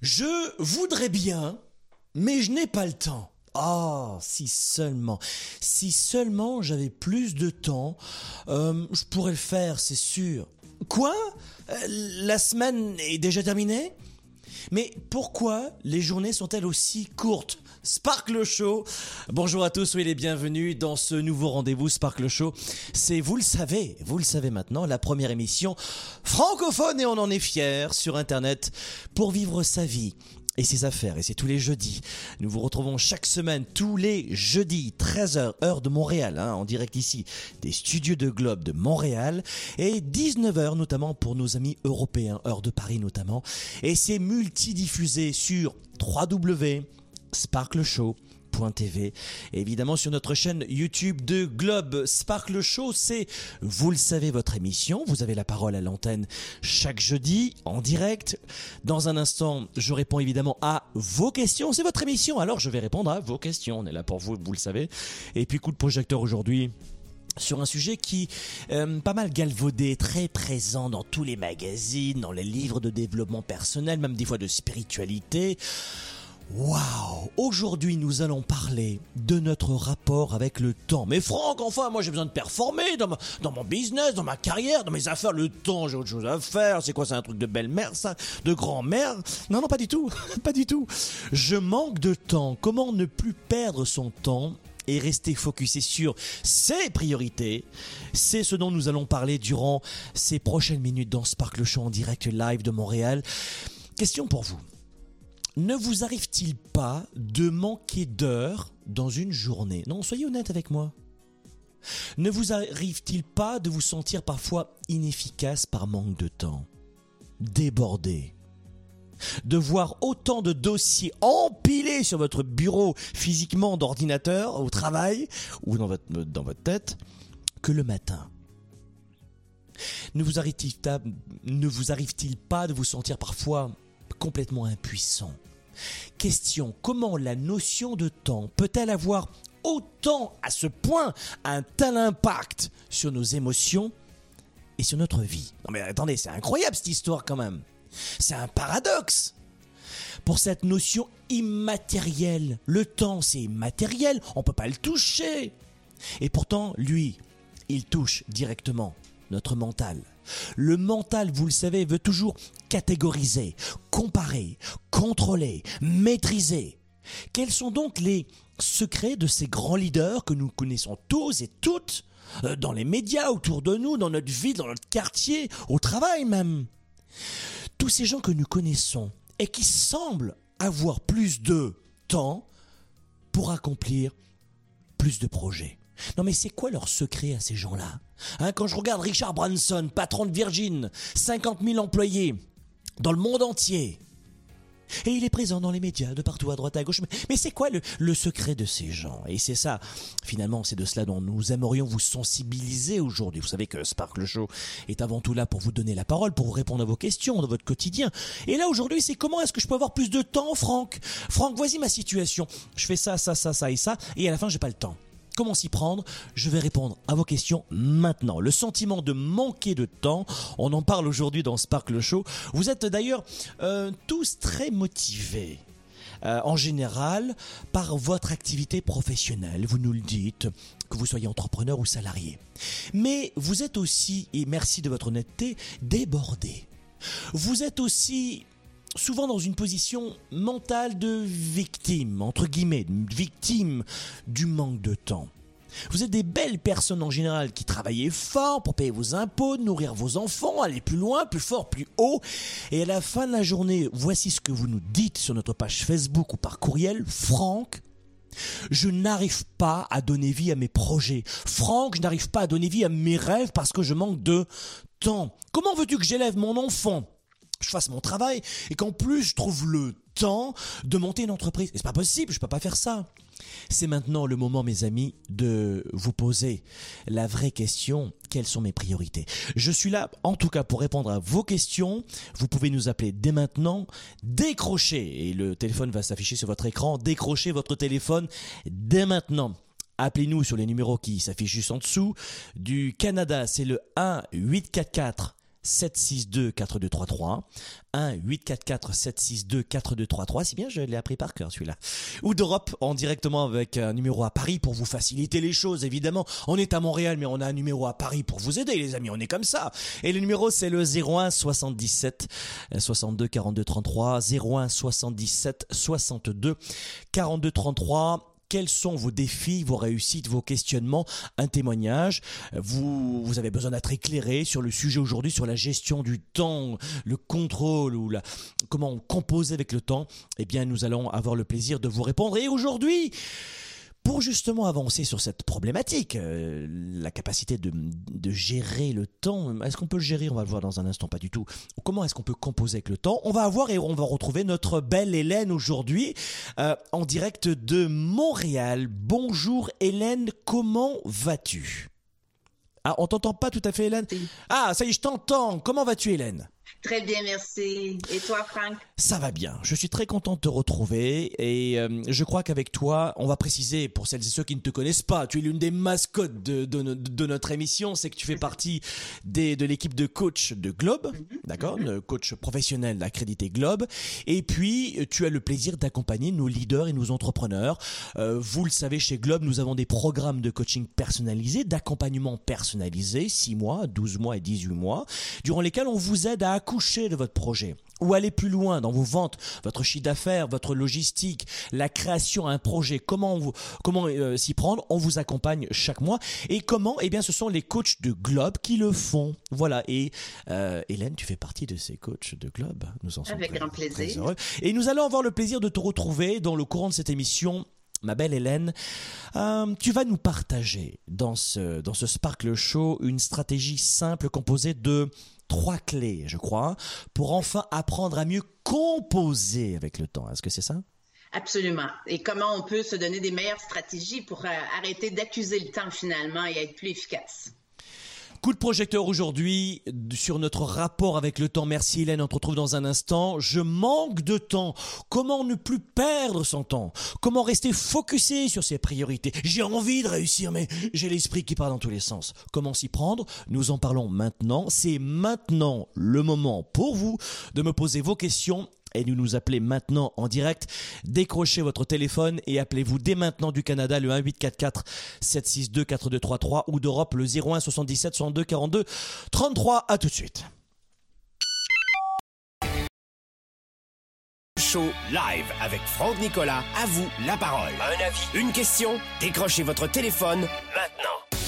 Je voudrais bien, mais je n'ai pas le temps. Ah, si seulement, si seulement j'avais plus de temps, euh, je pourrais le faire, c'est sûr. Quoi? Euh, La semaine est déjà terminée? Mais pourquoi les journées sont-elles aussi courtes? Sparkle Show. Bonjour à tous, soyez les bienvenus dans ce nouveau rendez-vous Sparkle Show. C'est, vous le savez, vous le savez maintenant, la première émission francophone et on en est fiers sur Internet pour vivre sa vie et ses affaires. Et c'est tous les jeudis. Nous vous retrouvons chaque semaine, tous les jeudis, 13h, heure de Montréal, hein, en direct ici, des studios de Globe de Montréal, et 19h notamment pour nos amis européens, heure de Paris notamment. Et c'est multidiffusé sur www.sparkleshow.tv. Et évidemment sur notre chaîne YouTube de Globe Sparkle Show, c'est, vous le savez, votre émission. Vous avez la parole à l'antenne chaque jeudi en direct. Dans un instant, je réponds évidemment à vos questions. C'est votre émission, alors je vais répondre à vos questions. On est là pour vous, vous le savez. Et puis coup de projecteur aujourd'hui sur un sujet qui euh, pas mal galvaudé, très présent dans tous les magazines, dans les livres de développement personnel, même des fois de spiritualité. Waouh Aujourd'hui, nous allons parler de notre rapport avec le temps. Mais Franck, enfin, moi j'ai besoin de performer dans, dans mon business, dans ma carrière, dans mes affaires. Le temps, j'ai autre chose à faire. C'est quoi, c'est un truc de belle-mère, ça? De grand-mère? Non, non, pas du tout. pas du tout. Je manque de temps. Comment ne plus perdre son temps et rester focusé sur ses priorités? C'est ce dont nous allons parler durant ces prochaines minutes dans Sparkle Show en direct live de Montréal. Question pour vous. Ne vous arrive-t-il pas de manquer d'heures dans une journée? Non, soyez honnête avec moi. Ne vous arrive-t-il pas de vous sentir parfois inefficace par manque de temps? Débordé de voir autant de dossiers empilés sur votre bureau physiquement d'ordinateur au travail ou dans votre, tête que le matin. Ne vous arrive-t-il pas de vous sentir parfois complètement impuissant? Question, comment la notion de temps peut-elle avoir autant à ce point un tel impact sur nos émotions et sur notre vie? Non mais attendez, c'est incroyable cette histoire quand même. C'est un paradoxe. Pour cette notion immatérielle, le temps c'est immatériel, on peut pas le toucher. Et pourtant, lui, il touche directement notre mental. Le mental, vous le savez, veut toujours catégoriser, comparer, contrôler, maîtriser. Quels sont donc les secrets de ces grands leaders que nous connaissons tous et toutes euh, dans les médias, autour de nous, dans notre vie, dans notre quartier, au travail même? Tous ces gens que nous connaissons et qui semblent avoir plus de temps pour accomplir plus de projets. Non mais c'est quoi leur secret à ces gens-là Hein, Quand je regarde Richard Branson, patron de Virgin, 50 000 employés dans le monde entier, et il est présent dans les médias, de partout, à droite, à gauche. Mais, c'est quoi le, secret de ces gens? Et c'est ça, finalement, c'est de cela dont nous aimerions vous sensibiliser aujourd'hui. Vous savez que Sparkle Show est avant tout là pour vous donner la parole, pour répondre à vos questions dans votre quotidien. Et là, aujourd'hui, c'est comment est-ce que je peux avoir plus de temps, Franck? Franck, voici ma situation. Je fais ça, ça, ça, ça et ça, et à la fin, j'ai pas le temps. Comment s'y prendre Je vais répondre à vos questions maintenant. Le sentiment de manquer de temps, on en parle aujourd'hui dans Sparkle Show. Vous êtes d'ailleurs euh, tous très motivés. euh, en général, par votre activité professionnelle, vous nous le dites, que vous soyez entrepreneur ou salarié. Mais vous êtes aussi, et merci de votre honnêteté, débordé. Vous êtes aussi souvent dans une position mentale de victime, entre guillemets, victime du manque de temps. Vous êtes des belles personnes en général qui travaillez fort pour payer vos impôts, nourrir vos enfants, aller plus loin, plus fort, plus haut. Et à la fin de la journée, voici ce que vous nous dites sur notre page Facebook ou par courriel. Franck, je n'arrive pas à donner vie à mes projets. Franck, je n'arrive pas à donner vie à mes rêves parce que je manque de temps. Comment veux-tu que j'élève mon enfant? Je fasse mon travail et qu'en plus je trouve le temps de monter une entreprise. C'est pas possible, je peux pas faire ça. C'est maintenant le moment, mes amis, de vous poser la vraie question. Quelles sont mes priorités? Je suis là, en tout cas, pour répondre à vos questions. Vous pouvez nous appeler dès maintenant. Décrochez, et le téléphone va s'afficher sur votre écran. Décrochez votre téléphone dès maintenant. Appelez-nous sur les numéros qui s'affichent juste en dessous. Du Canada, c'est le 1 844 762 4233 1 844 762 4233 c'est bien je l'ai appris par cœur celui-là. Ou d'Europe en directement avec un numéro à Paris pour vous faciliter les choses évidemment. On est à Montréal mais on a un numéro à Paris pour vous aider les amis. On est comme ça. Et le numéro c'est le 01 77 62 42 33 01 77 62 42 33 quels sont vos défis, vos réussites, vos questionnements, un témoignage? Vous, vous avez besoin d'être éclairé sur le sujet aujourd'hui, sur la gestion du temps, le contrôle ou comment composer avec le temps? Eh bien, nous allons avoir le plaisir de vous répondre. Et aujourd'hui, pour justement avancer sur cette problématique, euh, la capacité de, gérer le temps, est-ce qu'on peut le gérer? On va le voir dans un instant, pas du tout. Comment est-ce qu'on peut composer avec le temps? On va avoir et on va retrouver notre belle Hélène aujourd'hui euh, en direct de Montréal. Bonjour Hélène, comment vas-tu? Ah, on t'entend pas tout à fait Hélène? Ah, ça y est, je t'entends. Comment vas-tu Hélène? Très bien, merci. Et toi, Franck? Ça va bien. Je suis très content de te retrouver et euh, je crois qu'avec toi, on va préciser pour celles et ceux qui ne te connaissent pas, tu es l'une des mascottes de, de, notre émission, c'est que tu fais partie des, de l'équipe de coach de Globe, mhm. d'accord, mhm. coach professionnel accrédité Globe. Et puis, tu as le plaisir d'accompagner nos leaders et nos entrepreneurs. Euh, vous le savez, chez Globe, nous avons des programmes de coaching personnalisés, d'accompagnement personnalisé, 6 mois, 12 mois et 18 mois, durant lesquels on vous aide à accoucher de votre projet ou aller plus loin dans vos ventes, votre chiffre d'affaires, votre logistique, la création d'un projet, comment vous, comment euh, s'y prendre, on vous accompagne chaque mois. Et comment Eh bien, ce sont les coachs de Globe qui le font. Voilà. Et euh, Hélène, tu fais partie de ces coachs de Globe. Nous en sommes Avec grand plaisir. heureux. Et nous allons avoir le plaisir de te retrouver dans le courant de cette émission Ma belle Hélène, euh, tu vas nous partager dans ce, dans ce Sparkle Show une stratégie simple composée de trois clés, je crois, pour enfin apprendre à mieux composer avec le temps. Est-ce que c'est ça? Absolument. Et comment on peut se donner des meilleures stratégies pour euh, arrêter d'accuser le temps finalement et être plus efficace. Coup de projecteur aujourd'hui sur notre rapport avec le temps. Merci Hélène, on se retrouve dans un instant. Je manque de temps. Comment ne plus perdre son temps? Comment rester focusé sur ses priorités? J'ai envie de réussir, mais j'ai l'esprit qui part dans tous les sens. Comment s'y prendre? Nous en parlons maintenant. C'est maintenant le moment pour vous de me poser vos questions et nous nous appelez maintenant en direct. Décrochez votre téléphone et appelez-vous dès maintenant du Canada le 1844 762 4233 ou d'Europe le 01 77 62 42 33. À tout de suite. Show live avec Franck Nicolas. À vous la parole. Un avis, une question Décrochez votre téléphone maintenant.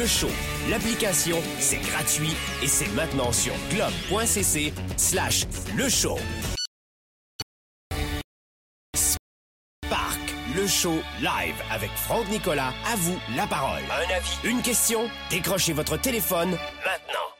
Le show, l'application, c'est gratuit et c'est maintenant sur globe.cc slash le show. Spark, le show live avec Franck Nicolas. À vous la parole. Un avis, une question, décrochez votre téléphone maintenant.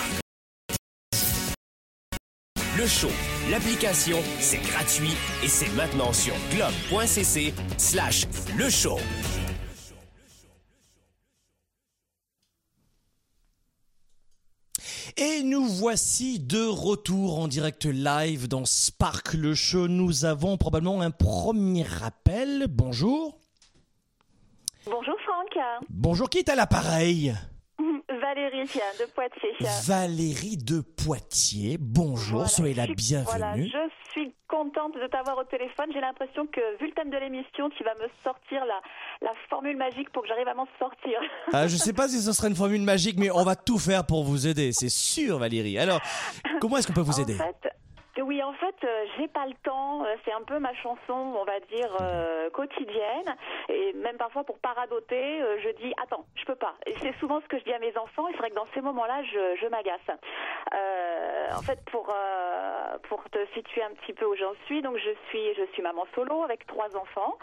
Le Show, l'application, c'est gratuit et c'est maintenant sur globe.cc slash le show. Et nous voici de retour en direct live dans Spark le Show. Nous avons probablement un premier appel. Bonjour. Bonjour Franck. Bonjour, qui est à l'appareil? Valérie de Poitiers. Valérie de Poitiers, bonjour, Voilà, soyez la suis- Voilà, bienvenue. je suis contente de t'avoir au téléphone. J'ai l'impression que, vu le thème de l'émission, tu vas me sortir la, la formule magique pour que j'arrive à m'en sortir. Ah, je sais pas si ce serait une formule magique, mais on va tout faire pour vous aider, c'est sûr Valérie. Alors, comment est-ce qu'on peut vous aider? fait, oui, en fait, euh, j'ai pas le temps. Euh, C'est un peu ma chanson, on va dire, euh, quotidienne. Et même parfois, pour paradoter, euh, je dis attends, je peux pas. Et c'est souvent ce que je dis à mes enfants. Et c'est vrai que dans ces moments-là, je, je m'agace. En fait, pour pour te situer un petit peu où j'en suis, donc je suis je suis maman solo avec trois enfants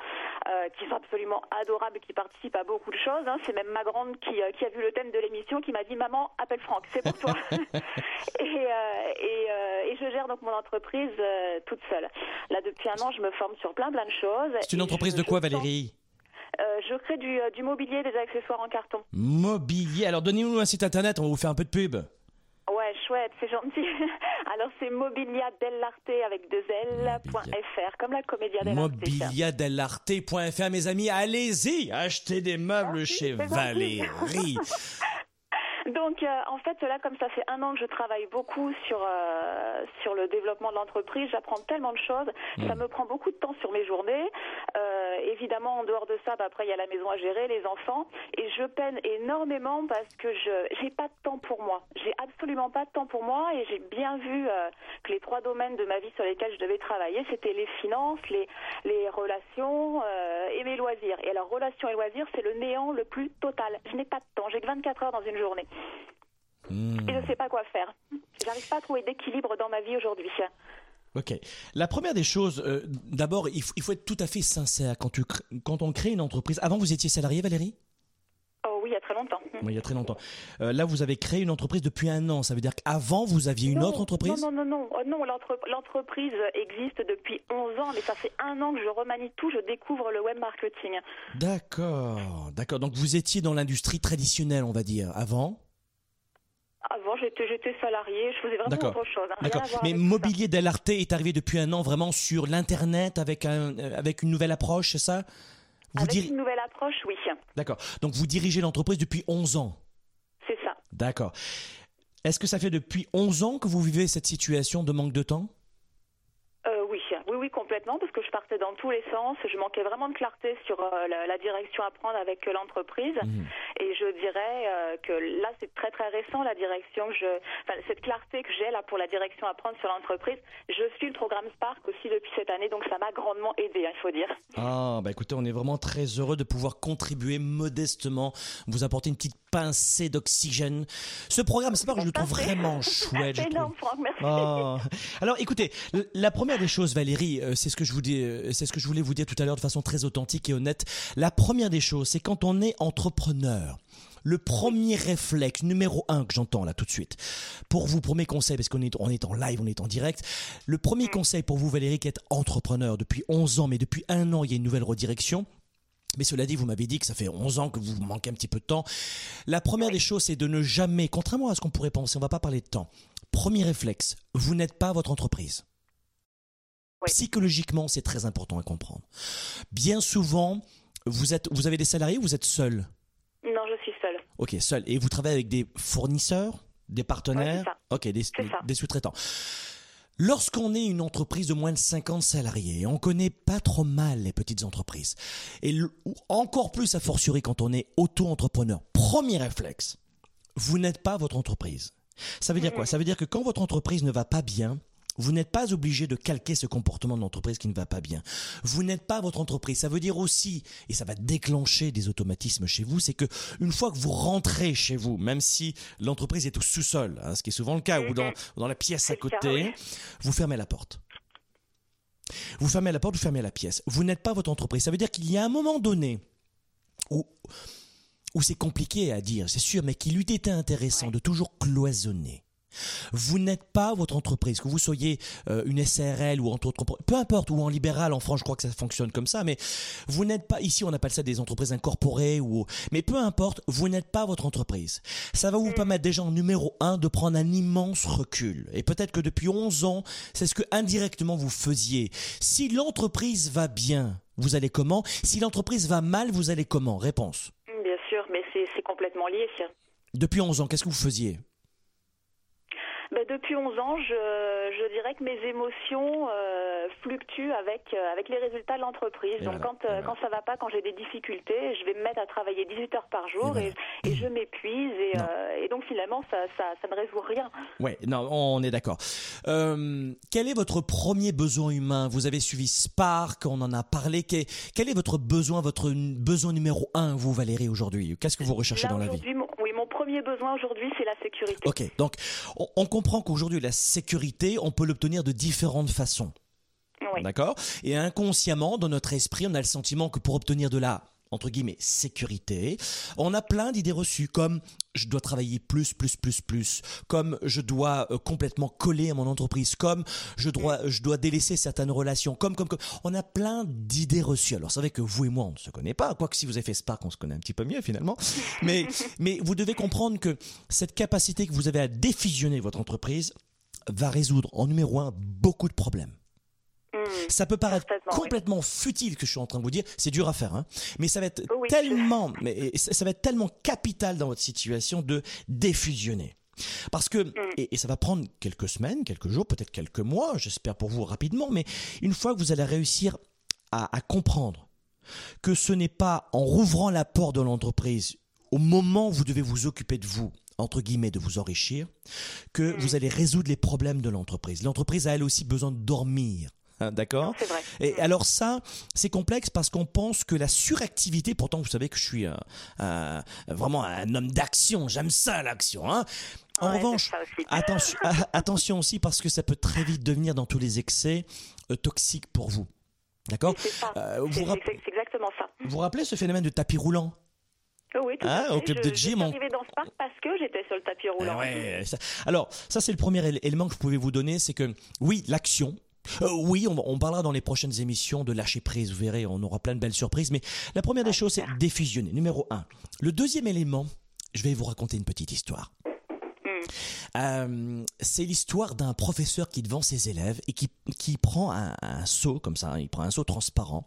qui sont absolument adorables et qui participent à beaucoup de choses. hein. C'est même ma grande qui qui a vu le thème de l'émission qui m'a dit maman appelle Franck, c'est pour toi. et, et, et je gère donc mon entreprise euh, toute seule. Là, depuis un an, je me forme sur plein plein de choses. C'est une entreprise je- de quoi Valérie euh, Je crée du, euh, du mobilier, des accessoires en carton. Mobilier. Alors donnez-nous un site internet, on va vous faire un peu de pub. Ouais, chouette, c'est gentil. Alors c'est mobilia dell'arte avec deux L.fr, comme la comédia dell'arte. Mobiliadellarte.fr mes amis, allez-y, achetez des meubles Merci, chez. Valérie. Donc, euh, en fait, là, comme ça fait un an que je travaille beaucoup sur euh, sur le développement de l'entreprise, j'apprends tellement de choses. Ça me prend beaucoup de temps sur mes journées. Euh, évidemment, en dehors de ça, bah, après, il y a la maison à gérer, les enfants, et je peine énormément parce que je j'ai pas de temps pour moi. J'ai absolument pas de temps pour moi, et j'ai bien vu que les trois domaines de ma vie sur lesquels je devais travailler, c'était les finances, les les relations et mes loisirs. Et alors, relations et loisirs, c'est le néant le plus total. Je n'ai pas de temps. J'ai que 24 heures dans une journée. Hmm. Et je ne sais pas quoi faire. J'arrive pas à trouver d'équilibre dans ma vie aujourd'hui. Ok. La première des choses, euh, d'abord, il faut, il faut être tout à fait sincère quand, tu, cr- quand on crée une entreprise. Avant, vous étiez salarié, Valérie? Oh oui, il y a très longtemps. Oui, il y a très longtemps. Euh, là, vous avez créé une entreprise depuis un an. Ça veut dire qu'avant, vous aviez une Non, autre entreprise? Non, non, non, non. Oh, non l'entre- l'entreprise existe depuis 11 ans, mais ça fait un an que je remanie tout, je découvre le web marketing. D'accord, d'accord. Donc, vous étiez dans l'industrie traditionnelle, on va dire, avant? Avant, j'étais salarié, je faisais vraiment autre chose. hein, D'accord. Mais. Mobilier Dell'Arte est arrivé depuis un an vraiment sur l'Internet avec, un, euh, avec une nouvelle approche, c'est ça? Vous Avec diri- une nouvelle approche, oui. D'accord. Donc, vous dirigez l'entreprise depuis 11 ans? C'est ça. D'accord. Est-ce que ça fait depuis 11 ans que vous vivez cette situation de manque de temps? Oui, complètement, parce que je partais dans tous les sens. Je manquais vraiment de clarté sur euh, la, la direction à prendre avec euh, l'entreprise. Mhm. Et je dirais euh, que là, c'est très très récent la direction que je, enfin, cette clarté que j'ai là pour la direction à prendre sur l'entreprise. Je suis le programme Spark aussi depuis cette année, donc ça m'a grandement aidé, hein, il faut dire. Ah, bah écoutez, on est vraiment très heureux de pouvoir contribuer modestement, vous apporter une petite pincée d'oxygène. Ce programme, c'est pas que je le trouve vraiment chouette. C'est trouve. énorme, Franck, merci. Ah. Alors, écoutez, la première des choses, Valérie, euh, c'est ce que je vous dis, euh, c'est ce que je voulais vous dire tout à l'heure de façon très authentique et honnête. La première des choses, c'est quand on est entrepreneur. Le premier réflexe numéro un que j'entends là tout de suite, pour vous, pour mes conseils, parce qu'on est, on est en live, on est en direct. Le premier conseil pour vous, Valérie, qui êtes entrepreneur depuis 11 ans, mais depuis un an, il y a une nouvelle redirection. Mais cela dit, vous m'avez dit que ça fait 11 ans que vous manquez un petit peu de temps. La première des choses, c'est de ne jamais, contrairement à ce qu'on pourrait penser, on va pas parler de temps. Premier réflexe, vous n'êtes pas votre entreprise. Oui. Psychologiquement, c'est très important à comprendre. Bien souvent, vous êtes, vous avez des salariés, ou vous êtes seul? Non, je suis seule. Ok, seul. Et vous travaillez avec des fournisseurs, des partenaires? Ouais, ok, des sous-traitants. Lorsqu'on est une entreprise de moins de 50 salariés, on connaît pas trop mal les petites entreprises. Et encore plus à fortiori quand on est auto-entrepreneur. Premier réflexe, vous n'êtes pas votre entreprise. Ça veut dire quoi? Ça veut dire que quand votre entreprise ne va pas bien, vous n'êtes pas obligé de calquer ce comportement de l'entreprise qui ne va pas bien. Vous n'êtes pas votre entreprise. Ça veut dire aussi, et ça va déclencher des automatismes chez vous, c'est que une fois que vous rentrez chez vous, même si l'entreprise est au sous-sol, hein, ce qui est souvent le cas, ou dans, dans la pièce à côté, vous fermez la porte. Vous fermez la porte, vous fermez la pièce. Vous n'êtes pas votre entreprise. Ça veut dire qu'il y a un moment donné où, où c'est compliqué à dire, c'est sûr, mais qu'il eût été intéressant de toujours cloisonner vous n'êtes pas votre entreprise, que vous soyez euh, une SRL ou entre autres, peu importe, ou en libéral, en France, je crois que ça fonctionne comme ça, mais vous n'êtes pas, ici on appelle ça des entreprises incorporées, ou, mais peu importe, vous n'êtes pas votre entreprise. Ça va vous mm. permettre déjà en numéro un de prendre un immense recul. Et peut-être que depuis 11 ans, c'est ce que indirectement vous faisiez. Si l'entreprise va bien, vous allez comment? Si l'entreprise va mal, vous allez comment? Réponse. Bien sûr, mais c'est complètement lié. Depuis 11 ans, qu'est-ce que vous faisiez? Depuis 11 ans, je, je, dirais que mes émotions euh, fluctuent avec, euh, avec les résultats de l'entreprise. Donc quand, euh, quand ça va pas, quand j'ai des difficultés, je vais me mettre à travailler 18 heures par jour et, et, je m'épuise et, et, donc finalement ça, ça, ça, ne résout rien. Non, on est d'accord. quel est votre premier besoin humain? Vous avez suivi Spark, on en a parlé. Quel, quel est votre besoin, votre besoin numéro un, vous Valérie, aujourd'hui? Qu'est-ce que vous recherchez dans la vie? Premier besoin aujourd'hui, c'est la sécurité. Ok, donc on, comprend qu'aujourd'hui, la sécurité, on peut l'obtenir de différentes façons. Oui. D'accord? Et inconsciemment, dans notre esprit, on a le sentiment que pour obtenir de la entre guillemets sécurité. On a plein d'idées reçues comme je dois travailler plus, plus, plus, plus, comme je dois euh, complètement coller à mon entreprise, comme je dois, je dois délaisser certaines relations, comme, comme, comme. On a plein d'idées reçues. Alors c'est vrai que vous et moi, on ne se connaît pas, quoique si vous avez fait Spark, on se connaît un petit peu mieux finalement. Mais, mais vous devez comprendre que cette capacité que vous avez à défusionner votre entreprise va résoudre en numéro un beaucoup de problèmes. Mm. ça peut paraître complètement futile que je suis en train de vous dire, c'est dur à faire, hein. mais ça va être tellement, mais ça va être tellement capital dans votre situation de défusionner. Parce que, mm. et, ça va prendre quelques semaines, quelques jours, peut-être quelques mois, j'espère pour vous rapidement, mais une fois que vous allez réussir à, à comprendre que ce n'est pas en rouvrant la porte de l'entreprise au moment où vous devez vous occuper de vous, entre guillemets, de vous enrichir, que mm. vous allez résoudre les problèmes de l'entreprise. L'entreprise a elle aussi besoin de dormir. Hein, d'accord C'est vrai. Et alors ça, c'est complexe parce qu'on pense que la suractivité, pourtant vous savez que je suis vraiment un homme d'action, j'aime ça l'action. Hein en revanche, attention, attention aussi parce que ça peut très vite devenir dans tous les excès euh, toxique pour vous. D'accord euh, C'est exactement ça. Vous vous rappelez ce phénomène de tapis roulant? Oh oui, tout hein, à fait. Au club je, de gym. Je suis arrivé dans ce parc parce que j'étais sur le tapis roulant. Ouais, ça... Alors, ça c'est le premier élément que je pouvais vous donner, c'est que oui, l'action, euh, oui, on, parlera dans les prochaines émissions de lâcher prise. Vous verrez, on aura plein de belles surprises. Mais la première des choses, c'est défusionner. Numéro un. Le deuxième élément, je vais vous raconter une petite histoire. Euh, c'est l'histoire d'un professeur qui devant ses élèves et qui, qui prend un, seau comme ça, il prend un seau transparent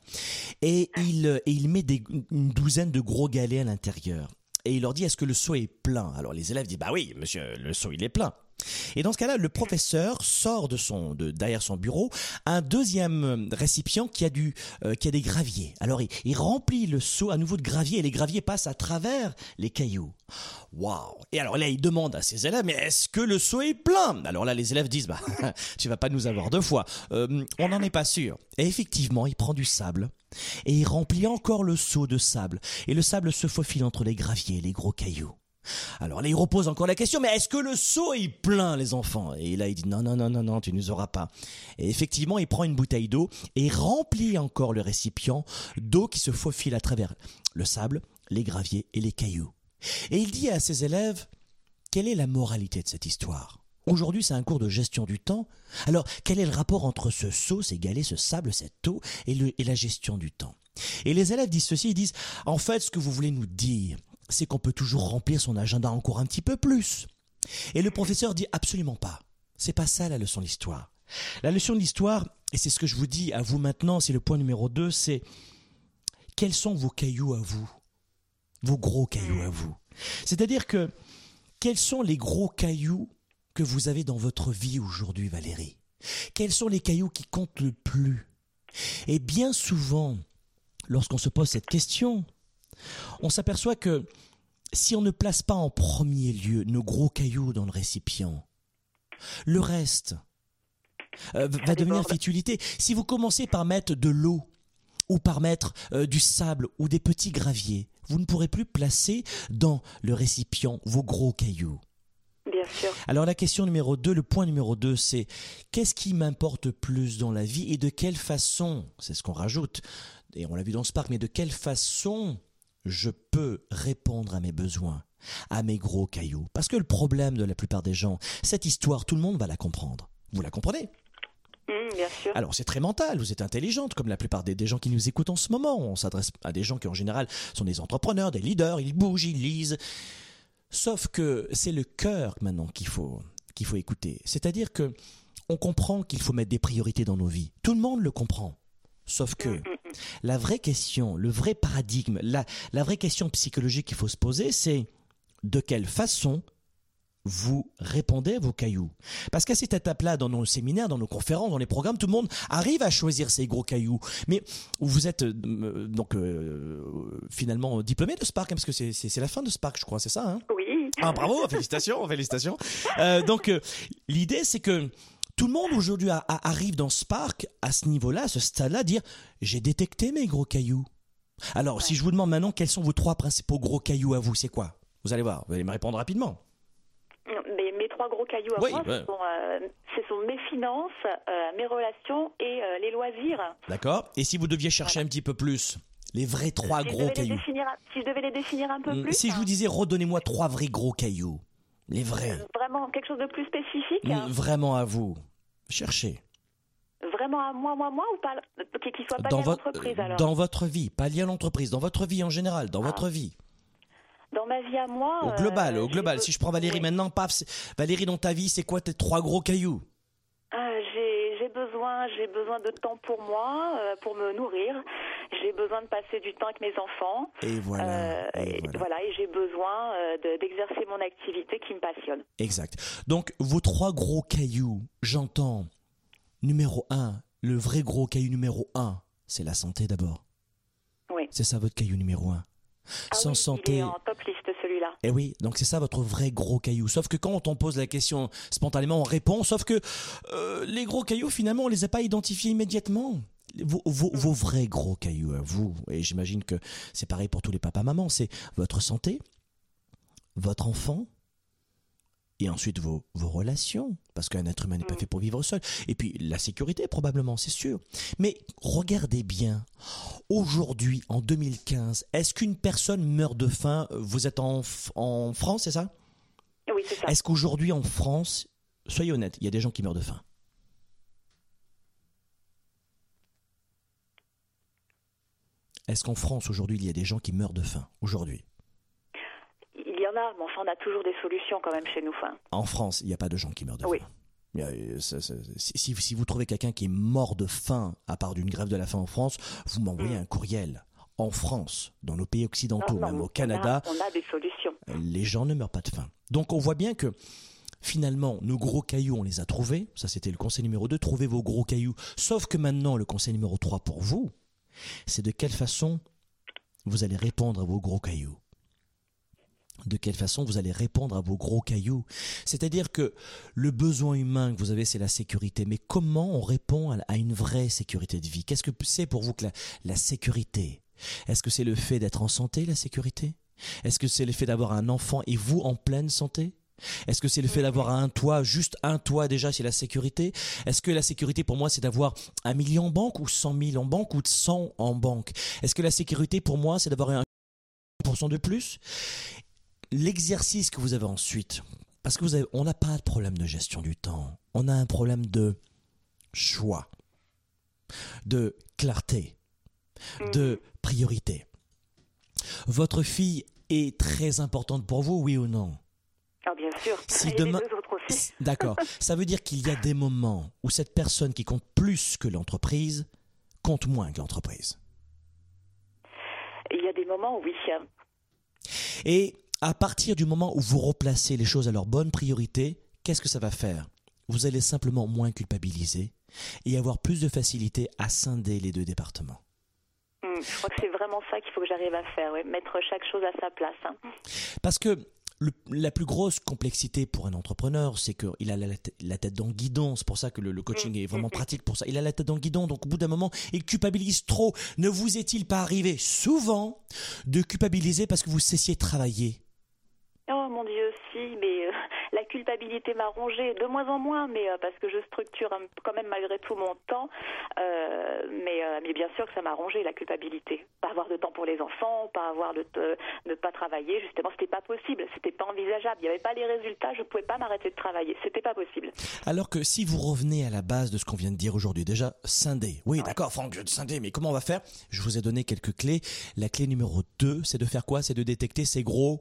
et il, et il met des, une douzaine de gros galets à l'intérieur. Et il leur dit est-ce que le seau est plein? Alors les élèves disent bah oui monsieur le seau il est plein. Et dans ce cas-là, le professeur sort de son, de, derrière son bureau un deuxième euh, récipient qui a du, euh, qui a des graviers. Alors il, il, remplit le seau à nouveau de graviers et les graviers passent à travers les cailloux. Waouh Et alors là, il demande à ses élèves, mais est-ce que le seau est plein? Alors là, les élèves disent, bah, tu vas pas nous avoir deux fois. Euh, on n'en est pas sûr. Et effectivement, il prend du sable et il remplit encore le seau de sable. Et le sable se faufile entre les graviers et les gros cailloux. Alors là, il repose encore la question, mais est-ce que le seau est plein, les enfants? Et là, il dit, non, non, non, non, non, tu ne nous auras pas. Et effectivement, il prend une bouteille d'eau et remplit encore le récipient d'eau qui se faufile à travers le sable, les graviers et les cailloux. Et il dit à ses élèves, quelle est la moralité de cette histoire? Aujourd'hui, c'est un cours de gestion du temps. Alors, quel est le rapport entre ce seau, ces galets, ce sable, cette eau et, et la gestion du temps? Et les élèves disent ceci, ils disent, en fait, ce que vous voulez nous dire, c'est qu'on peut toujours remplir son agenda encore un petit peu plus. Et le professeur dit absolument pas. C'est pas ça la leçon de l'histoire. La leçon de l'histoire, et c'est ce que je vous dis à vous maintenant, c'est le point numéro 2, c'est quels sont vos cailloux à vous? Vos gros cailloux à vous. C'est-à-dire que quels sont les gros cailloux que vous avez dans votre vie aujourd'hui, Valérie? Quels sont les cailloux qui comptent le plus? Et bien souvent, lorsqu'on se pose cette question, on s'aperçoit que si on ne place pas en premier lieu nos gros cailloux dans le récipient, le reste euh, va devenir futilité. Si vous commencez par mettre de l'eau ou par mettre euh, du sable ou des petits graviers, vous ne pourrez plus placer dans le récipient vos gros cailloux. Bien sûr. Alors la question numéro 2, le point numéro 2, c'est qu'est-ce qui m'importe plus dans la vie et de quelle façon, c'est ce qu'on rajoute, et on l'a vu dans ce parc, mais de quelle façon je peux répondre à mes besoins, à mes gros cailloux. Parce que le problème de la plupart des gens, cette histoire, tout le monde va la comprendre. Vous la comprenez Hum, bien sûr. alors c'est très mental, vous êtes intelligente comme la plupart des, des gens qui nous écoutent en ce moment. On s'adresse à des gens qui en général sont des entrepreneurs, des leaders, ils bougent, ils lisent. Sauf que c'est le cœur maintenant qu'il faut qu'il faut écouter. C'est-à-dire que on comprend qu'il faut mettre des priorités dans nos vies. Tout le monde le comprend. Sauf que la vraie question, le vrai paradigme, la, la vraie question psychologique qu'il faut se poser, c'est de quelle façon vous répondez à vos cailloux. Parce qu'à cette étape-là, dans nos séminaires, dans nos conférences, dans les programmes, tout le monde arrive à choisir ses gros cailloux. Mais vous êtes euh, donc euh, finalement diplômé de Spark, hein, parce que c'est- la fin de Spark, je crois, c'est ça hein? Oui. ah bravo, félicitations, félicitations. Euh, donc l'idée c'est que tout le monde aujourd'hui a- a- arrive dans Spark à ce niveau-là, à ce stade-là, dire j'ai détecté mes gros cailloux. Alors si je vous demande maintenant quels sont vos trois principaux gros cailloux à vous, c'est quoi? Vous allez voir, vous allez me répondre rapidement. Mais mes trois gros cailloux à Oui, moi, ouais. ce, sont, euh, ce sont mes finances, euh, mes relations et euh, les loisirs. D'accord. Et si vous deviez chercher un petit peu plus les vrais trois Si gros cailloux. définir, si je devais les définir un peu Hum, plus, Si je vous disais redonnez-moi trois vrais gros cailloux, les vrais, vraiment quelque chose de plus spécifique, hum, vraiment à vous, cherchez. vraiment à moi, moi, moi, ou pas, qui qui soit pas Dans lié à votre, l'entreprise alors. dans votre vie, pas lié à l'entreprise, dans votre vie en général, dans Ah. votre vie. Dans ma vie à moi. Au global, euh, au global. j'ai Si je prends Valérie oui. maintenant, paf, Valérie dans ta vie, c'est quoi tes trois gros cailloux? Ah, j'ai besoin, j'ai besoin de temps pour moi, euh, pour me nourrir. J'ai besoin de passer du temps avec mes enfants. Et voilà. Euh, et voilà. voilà, et j'ai besoin euh, de- d'exercer mon activité qui me passionne. Exact. Donc vos trois gros cailloux, j'entends. Numéro un, le vrai gros caillou numéro un, c'est la santé d'abord. Oui. C'est ça votre caillou numéro un. Ah Sans oui, santé. Il est en top liste celui-là. Eh oui, donc c'est ça votre vrai gros caillou. Sauf que quand on pose la question spontanément, on répond. Sauf que euh, les gros cailloux, finalement, on les a pas identifiés immédiatement. Vos, vos, vos vrais gros cailloux à vous, et j'imagine que c'est pareil pour tous les papas-mamans, c'est votre santé, votre enfant, et ensuite vos, vos relations, parce qu'un être humain n'est pas fait pour vivre seul, et puis la sécurité probablement, c'est sûr. Mais regardez bien, aujourd'hui, en 2015, est-ce qu'une personne meurt de faim Vous êtes en, en France, c'est ça? Oui, c'est ça. Est-ce qu'aujourd'hui en France, soyez honnête, il y a des gens qui meurent de faim? Est-ce qu'en France aujourd'hui il y a des gens qui meurent de faim aujourd'hui? Il y en a, mais enfin, on a toujours des solutions quand même chez nous. Enfin, En France, il n'y a pas de gens qui meurent de Oui. faim. Euh, ça- ça- si, vous trouvez quelqu'un qui est mort de faim à part d'une grève de la faim en France, vous m'envoyez un courriel. En France, dans nos pays occidentaux, Mm. non, non, même on au a- Canada, on a, des solutions. les gens ne meurent pas de faim. Donc on voit bien que finalement, nos gros cailloux, on les a trouvés. Ça, c'était le conseil numéro 2, trouvez vos gros cailloux. Sauf que maintenant, le conseil numéro 3 pour vous, c'est de quelle façon vous allez répondre à vos gros cailloux. De quelle façon vous allez répondre à vos gros cailloux. C'est-à-dire que le besoin humain que vous avez, c'est la sécurité. Mais comment on répond à une vraie sécurité de vie? Qu'est-ce que c'est pour vous que la, sécurité? Est-ce que c'est le fait d'être en santé, la sécurité? Est-ce que c'est le fait d'avoir un enfant et vous en pleine santé? Est-ce que c'est le fait d'avoir un toit, juste un toit déjà, c'est la sécurité? Est-ce que la sécurité pour moi c'est d'avoir un million en banque ou cent mille en banque ou 100 en banque? Est-ce que la sécurité pour moi c'est d'avoir un de plus? L'exercice que vous avez ensuite, parce que vous avez, on n'a pas de problème de gestion du temps, on a un problème de choix, de clarté, de priorité. Votre fille est très importante pour vous, oui ou non? Ah, bien sûr. Si Et demain-. D'accord. Ça veut dire qu'il y a des moments où cette personne qui compte plus que l'entreprise compte moins que l'entreprise. Il y a des moments où oui. hein. Et à partir du moment où vous replacez les choses à leur bonne priorité, qu'est-ce que ça va faire? Vous allez simplement moins culpabiliser et avoir plus de facilité à scinder les deux départements. Mm. Je crois que c'est vraiment ça qu'il faut que j'arrive à faire, mettre chaque chose à sa place. hein. Parce que le- la plus grosse complexité pour un entrepreneur, c'est qu'il a la, la tête dans le guidon. C'est pour ça que le, le coaching est vraiment pratique pour ça. Il a la tête dans le guidon, donc au bout d'un moment, il culpabilise trop. Ne vous est-il pas arrivé souvent de culpabiliser parce que vous cessiez de travailler? Oh mon Dieu, si, mais euh, la culpabilité m'a rongée de moins en moins, mais euh, parce que je structure un- quand même malgré tout mon temps. Euh, mais, mais bien sûr que ça m'a rongé la culpabilité. Pas avoir de temps pour les enfants, pas avoir de ne pas travailler. Justement, c'était pas possible, c'était pas envisageable. Il n'y avait pas les résultats, je pouvais pas m'arrêter de travailler. C'était pas possible. Alors que si vous revenez à la base de ce qu'on vient de dire aujourd'hui, déjà, scinder. Oui, d'accord, Franck, je scinder, mais comment on va faire? Je vous ai donné quelques clés. La clé numéro 2, c'est de faire quoi? C'est de détecter ces gros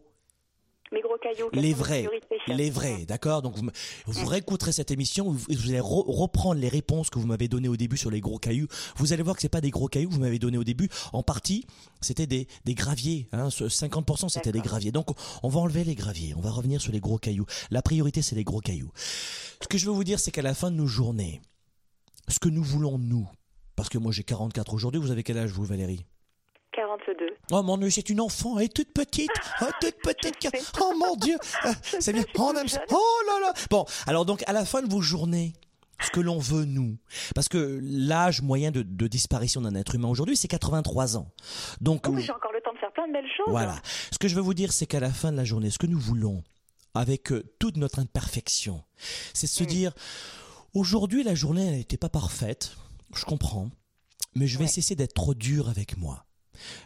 Mes gros cailloux. les vrais, les vrais, d'accord Donc vous, vous réécouterez cette émission, vous, vous allez re- reprendre les réponses que vous m'avez données au début sur les gros cailloux. Vous allez voir que c'est pas des gros cailloux que vous m'avez donné au début. En partie, c'était des, des graviers. Hein, ce 50% c'était des graviers. Donc on va enlever les graviers, on va revenir sur les gros cailloux. La priorité c'est les gros cailloux. Ce que je veux vous dire, c'est qu'à la fin de nos journées, ce que nous voulons nous, parce que moi j'ai 44 aujourd'hui, vous avez quel âge vous Valérie? 42. Oh mon dieu, c'est une enfant, elle est toute petite, oh, toute petite. Oh mon dieu, c'est bien. jeune. Oh là là. Bon, alors donc à la fin de vos journées, ce que l'on veut nous, parce que l'âge moyen de, de disparition d'un être humain aujourd'hui, c'est 83 ans. Donc Oh, j'ai encore le temps de faire plein de belles choses. voilà. Ce que je veux vous dire, c'est qu'à la fin de la journée, ce que nous voulons, avec euh, toute notre imperfection, c'est de se dire, aujourd'hui, la journée, n'était pas parfaite, je comprends, mais je vais Ouais. cesser d'être trop dur avec moi.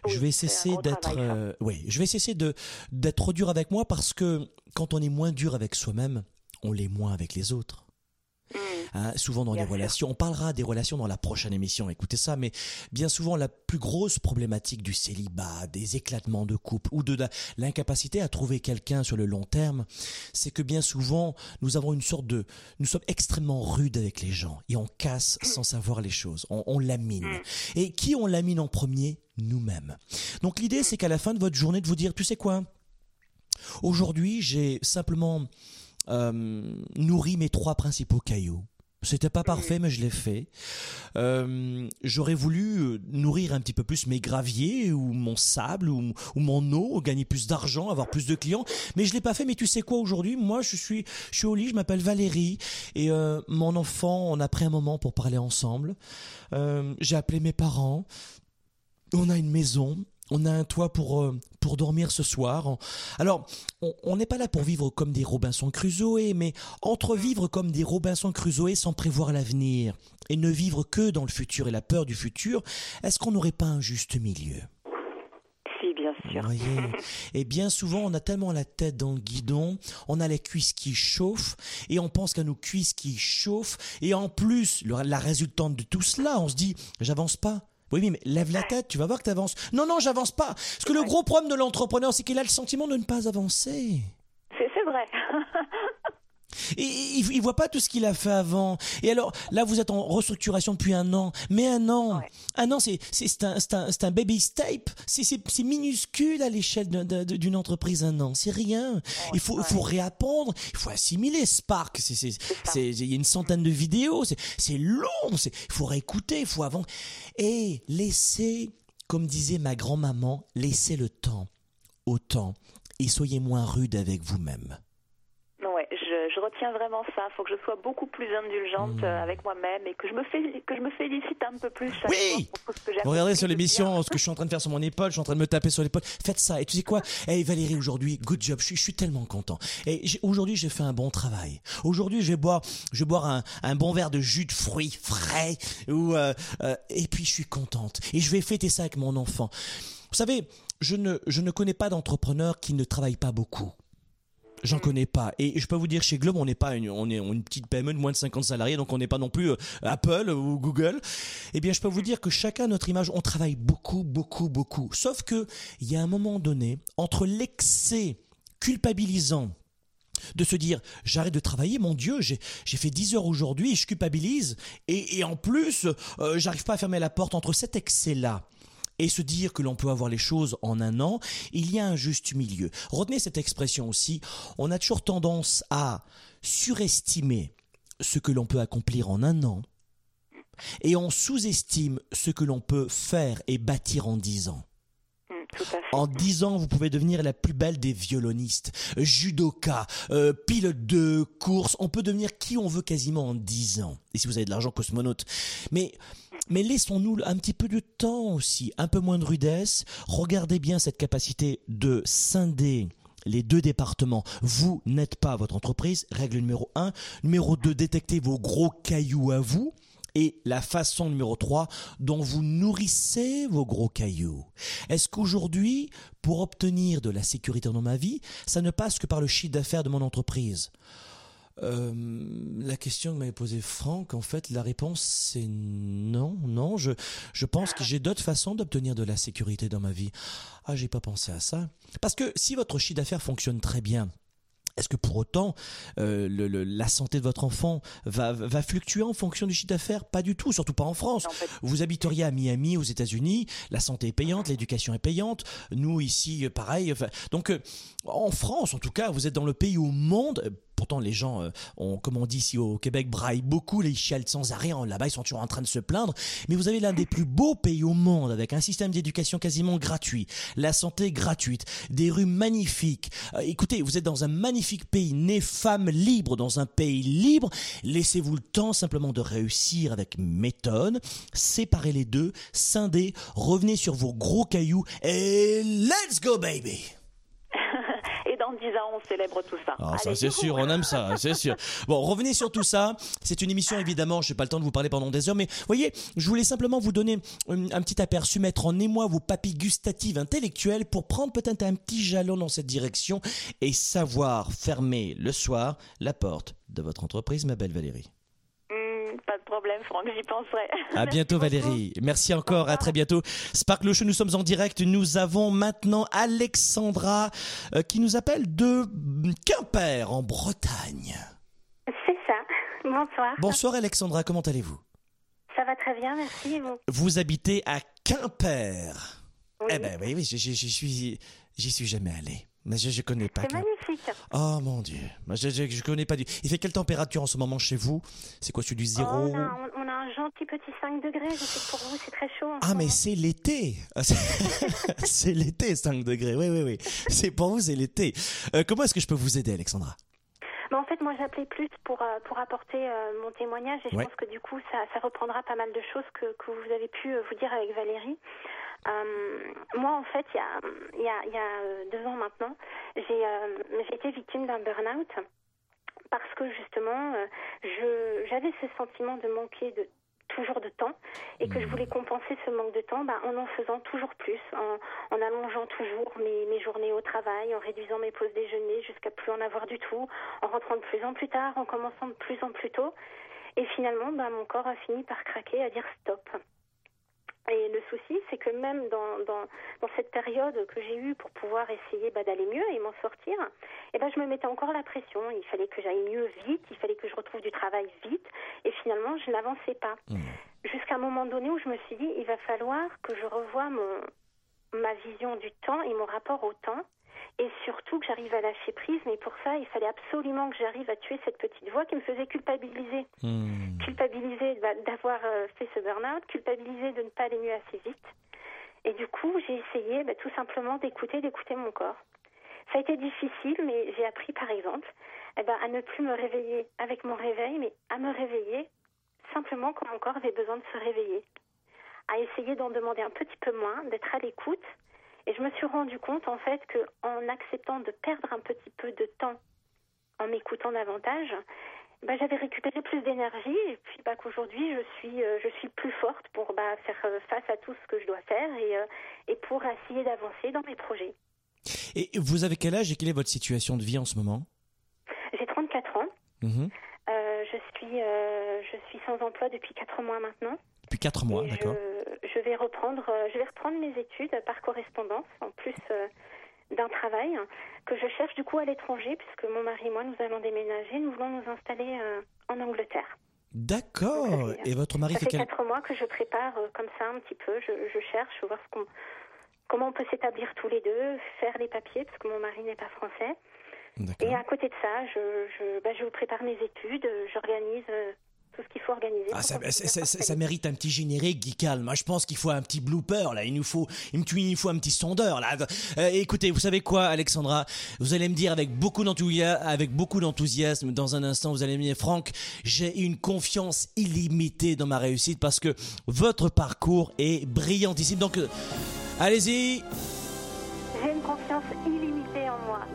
Je vais cesser d'être, ça. euh, oui, je vais cesser de d'être trop dur avec moi parce que quand on est moins dur avec soi-même, on l'est moins avec les autres. Hein, souvent dans Bien les sûr. relations, on parlera des relations dans la prochaine émission, écoutez ça, mais bien souvent la plus grosse problématique du célibat, des éclatements de couple ou de l'incapacité à trouver quelqu'un sur le long terme, c'est que bien souvent nous avons une sorte de, nous sommes extrêmement rudes avec les gens et on casse sans savoir les choses, on, on lamine. Et qui on lamine en premier? Nous-mêmes. Donc l'idée c'est qu'à la fin de votre journée de vous dire, tu sais quoi? Aujourd'hui j'ai simplement euh, nourri mes trois principaux cailloux. C'était pas parfait, mais je l'ai fait. Euh, J'aurais voulu euh, nourrir un petit peu plus mes graviers ou mon sable ou, ou mon eau, gagner plus d'argent, avoir plus de clients, mais je l'ai pas fait. Mais tu sais quoi aujourd'hui Moi, je suis, je suis au lit, je m'appelle Valérie et euh, mon enfant, on a pris un moment pour parler ensemble. J'ai appelé mes parents. On a une maison. On a un toit pour euh, pour dormir ce soir. Alors, on- n'est pas là pour vivre comme des Robinson Crusoe, mais entre vivre comme des Robinson Crusoe sans prévoir l'avenir et ne vivre que dans le futur et la peur du futur, est-ce qu'on n'aurait pas un juste milieu? Si, bien sûr. Vous voyez? Et bien souvent, on a tellement la tête dans le guidon, on a les cuisses qui chauffent, et on pense qu'à nos cuisses qui chauffent, et en plus, la résultante de tout cela, on se dit, j'avance pas. Oui, oui, mais lève la tête, tu vas voir que tu avances. Non, non, j'avance pas. Parce que le gros problème de l'entrepreneur, c'est qu'il a le sentiment de ne pas avancer. C'est c'est vrai. Et il, il voit pas tout ce qu'il a fait avant. Et alors, là, vous êtes en restructuration depuis un an. Mais un an, Ouais. un an, c'est c'est un, c'est un, c'est un baby step. C'est c'est c'est minuscule à l'échelle d'un- d'un- d'une entreprise. Un an, c'est rien. Il faut faut réapprendre. Il faut assimiler Spark. C'est c'est c'est il y a une centaine de vidéos. C'est c'est long. C'est il faut réécouter. Il faut avant. Et laissez, comme disait ma grand-maman, laissez le temps au temps et soyez moins rude avec vous-même. Ouais, je, retiens vraiment ça. Il faut que je sois beaucoup plus indulgente Hmm. euh, avec moi-même et que je me que je me félicite un peu plus. Oui jour pour tout ce que j'ai Vous regardez sur l'émission ce que je suis en train de faire sur mon épaule, je suis en train de me taper sur l'épaule. Faites ça. Et tu sais quoi? Hey Valérie, aujourd'hui, good job. Je suis, je suis tellement content. Et aujourd'hui, j'ai fait un bon travail. Aujourd'hui, je vais boire, je vais boire un, un bon verre de jus de fruits frais. Ou euh, euh, et puis, je suis contente. Et je vais fêter ça avec mon enfant. Vous savez, je ne, je ne connais pas d'entrepreneur qui ne travaille pas beaucoup. J'en connais pas. Et je peux vous dire, chez Globe, on n'est pas une, on est une petite PME de moins de 50 salariés, donc on n'est pas non plus euh, Apple ou Google. Eh bien, je peux vous dire que chacun notre image, on travaille beaucoup, beaucoup, beaucoup. Sauf que, il y a un moment donné, entre l'excès culpabilisant de se dire j'arrête de travailler, mon Dieu, j'ai j'ai fait 10 heures aujourd'hui, je culpabilise, et, et en plus, euh, j'arrive pas à fermer la porte entre cet excès-là et se dire que l'on peut avoir les choses en un an, il y a un juste milieu. Retenez cette expression aussi, on a toujours tendance à surestimer ce que l'on peut accomplir en un an Et on sous-estime ce que l'on peut faire et bâtir en 10 ans. Mm. En 10 ans, vous pouvez devenir la plus belle des violonistes, judoka, euh, pilote de course. On peut devenir qui on veut quasiment en 10 ans. Et si vous avez de l'argent, cosmonaute. Mais, mais laissons-nous un petit peu de temps aussi, un peu moins de rudesse. Regardez bien cette capacité de scinder les deux départements. Vous n'êtes pas votre entreprise, règle numéro 1. Numéro 2, détectez vos gros cailloux à vous et la façon numéro 3 dont vous nourrissez vos gros cailloux. Est-ce qu'aujourd'hui, pour obtenir de la sécurité dans ma vie, ça ne passe que par le chiffre d'affaires de mon entreprise? Euh, la question que m'avait posée Franck, en fait, la réponse c'est non, non. Je, je pense que j'ai d'autres façons d'obtenir de la sécurité dans ma vie. Ah, j'ai pas pensé à ça. Parce que si votre chiffre d'affaires fonctionne très bien, est-ce que pour autant euh, le, le, la santé de votre enfant va, va fluctuer en fonction du chiffre d'affaires? Pas du tout, surtout pas en France. En fait- Vous habiteriez à Miami, aux États-Unis, la santé est payante, l'éducation est payante. Nous ici, euh, pareil. Enfin, donc euh, en France, en tout cas, vous êtes dans le pays au monde. Pourtant, les gens, euh, ont, comme on dit ici au Québec, braillent beaucoup, les chialent sans arrêt. En- Là-bas, ils sont toujours en train de se plaindre. Mais vous avez l'un des plus beaux pays au monde, avec un système d'éducation quasiment gratuit, la santé gratuite, des rues magnifiques. Euh, écoutez, vous êtes dans un magnifique pays, né femme libre, dans un pays libre. Laissez-vous le temps simplement de réussir avec méthode. Séparez les deux, scindez, revenez sur vos gros cailloux et let's go, baby! Et dans 10 ans, on célèbre tout ça. Ah, ça c'est sûr, on aime ça, c'est sûr. Bon, revenez sur tout ça. C'est une émission évidemment, je n'ai pas le temps de vous parler pendant des heures, mais voyez, je voulais simplement vous donner un, un petit aperçu, mettre en émoi vos papilles gustatives intellectuelles pour prendre peut-être un petit jalon dans cette direction et savoir fermer le soir la porte de votre entreprise, ma belle Valérie. De problème, Franck, j'y penserai. À Merci bientôt beaucoup. Valérie. Merci encore, à très bientôt. Sparkle Show, nous sommes en direct. Nous avons maintenant Alexandra euh, qui nous appelle de Quimper en Bretagne. C'est ça. Bonsoir. Bonsoir Alexandra, comment allez-vous? Ça va très bien, merci. vous? Vous habitez à Quimper. Oui. Eh ben oui, oui, j'y suis, j'y suis jamais allé. Mais je, je connais pas. C'est magnifique. Oh mon dieu, je, je, je connais pas du. Il fait quelle température en ce moment chez vous? C'est quoi, celui du Oh, zéro on, a, on- on a un gentil petit 5 degrés. Je sais que pour vous, c'est très chaud. en ce Ah mais c'est l'été. Ah, c'est- c'est l'été 5 degrés. Oui oui oui. C'est pour vous c'est l'été. Euh, comment est-ce que je peux vous aider Alexandra? Mais en fait, moi, j'appelais plus pour, euh, pour apporter euh, mon témoignage et je Ouais. pense que du coup, ça, ça reprendra pas mal de choses que, que vous avez pu euh, vous dire avec Valérie. Euh, moi, en fait, il y a, il y a, il y a euh, deux ans maintenant, j'ai euh, j'ai été victime d'un burn-out parce que justement, je j'avais ce sentiment de manquer de toujours de temps et que je voulais compenser ce manque de temps bah, en en faisant toujours plus, en, en allongeant toujours mes, mes journées au travail, en réduisant mes pauses déjeuner jusqu'à plus en avoir du tout, en rentrant de plus en plus tard, en commençant de plus en plus tôt. Et finalement, bah, mon corps a fini par craquer, à dire stop. Et le souci, c'est que même dans, dans, dans cette période que j'ai eue pour pouvoir essayer bah, d'aller mieux et m'en sortir, eh ben, je me mettais encore la pression. Il fallait que j'aille mieux vite, il fallait que je retrouve du travail vite. Et finalement, je n'avançais pas. Jusqu'à un moment donné où je me suis dit, il va falloir que je revoie mon, ma vision du temps et mon rapport au temps. Et surtout que j'arrive à lâcher prise. Mais pour ça, il fallait absolument que j'arrive à tuer cette petite voix qui me faisait culpabiliser Hmm. culpabiliser bah, d'avoir euh, fait ce burn-out, culpabiliser de ne pas aller mieux assez vite. Et du coup, j'ai essayé bah, tout simplement d'écouter, d'écouter mon corps. Ça a été difficile, mais j'ai appris par exemple eh ben, à ne plus me réveiller avec mon réveil, mais à me réveiller simplement quand mon corps avait besoin de se réveiller. À essayer d'en demander un petit peu moins, d'être à l'écoute. Et je me suis rendu compte en fait que en acceptant de perdre un petit peu de temps en m'écoutant davantage, bah, j'avais récupéré plus d'énergie et puis bah, qu'aujourd'hui je suis euh, je suis plus forte pour bah, faire euh, face à tout ce que je dois faire et, euh, et pour essayer d'avancer dans mes projets. Et vous avez quel âge et quelle est votre situation de vie en ce moment? J'ai 34 ans, Mhm. Je suis je suis sans emploi depuis 4 mois maintenant. Depuis 4 mois, d'accord. je, je vais reprendre euh, je vais reprendre mes études par correspondance en plus euh, d'un travail que je cherche du coup à l'étranger puisque mon mari et moi nous allons déménager, nous voulons nous installer euh, en Angleterre. D'accord. Et votre mari Ça fait fait quel quatre mois que je prépare comme ça un petit peu. Je, je cherche, voir ce comment on peut s'établir tous les deux, faire les papiers parce que mon mari n'est pas français. Et à côté de ça, je, je, bah, je prépare mes études, j'organise tout ce qu'il faut organiser. Ah, ça, cette mérite un petit générique, Guy Calme. Je pense qu'il faut un petit blooper, là. Il nous faut, il me- il nous faut un petit sondeur, là. Euh, écoutez, vous savez quoi, Alexandra? Vous allez me dire avec beaucoup d'enthousiasme, avec beaucoup d'enthousiasme, dans un instant, vous allez me dire, Franck, j'ai une confiance illimitée dans ma réussite parce que votre parcours est brillantissime. Donc, euh, allez-y. J'ai une confiance illimitée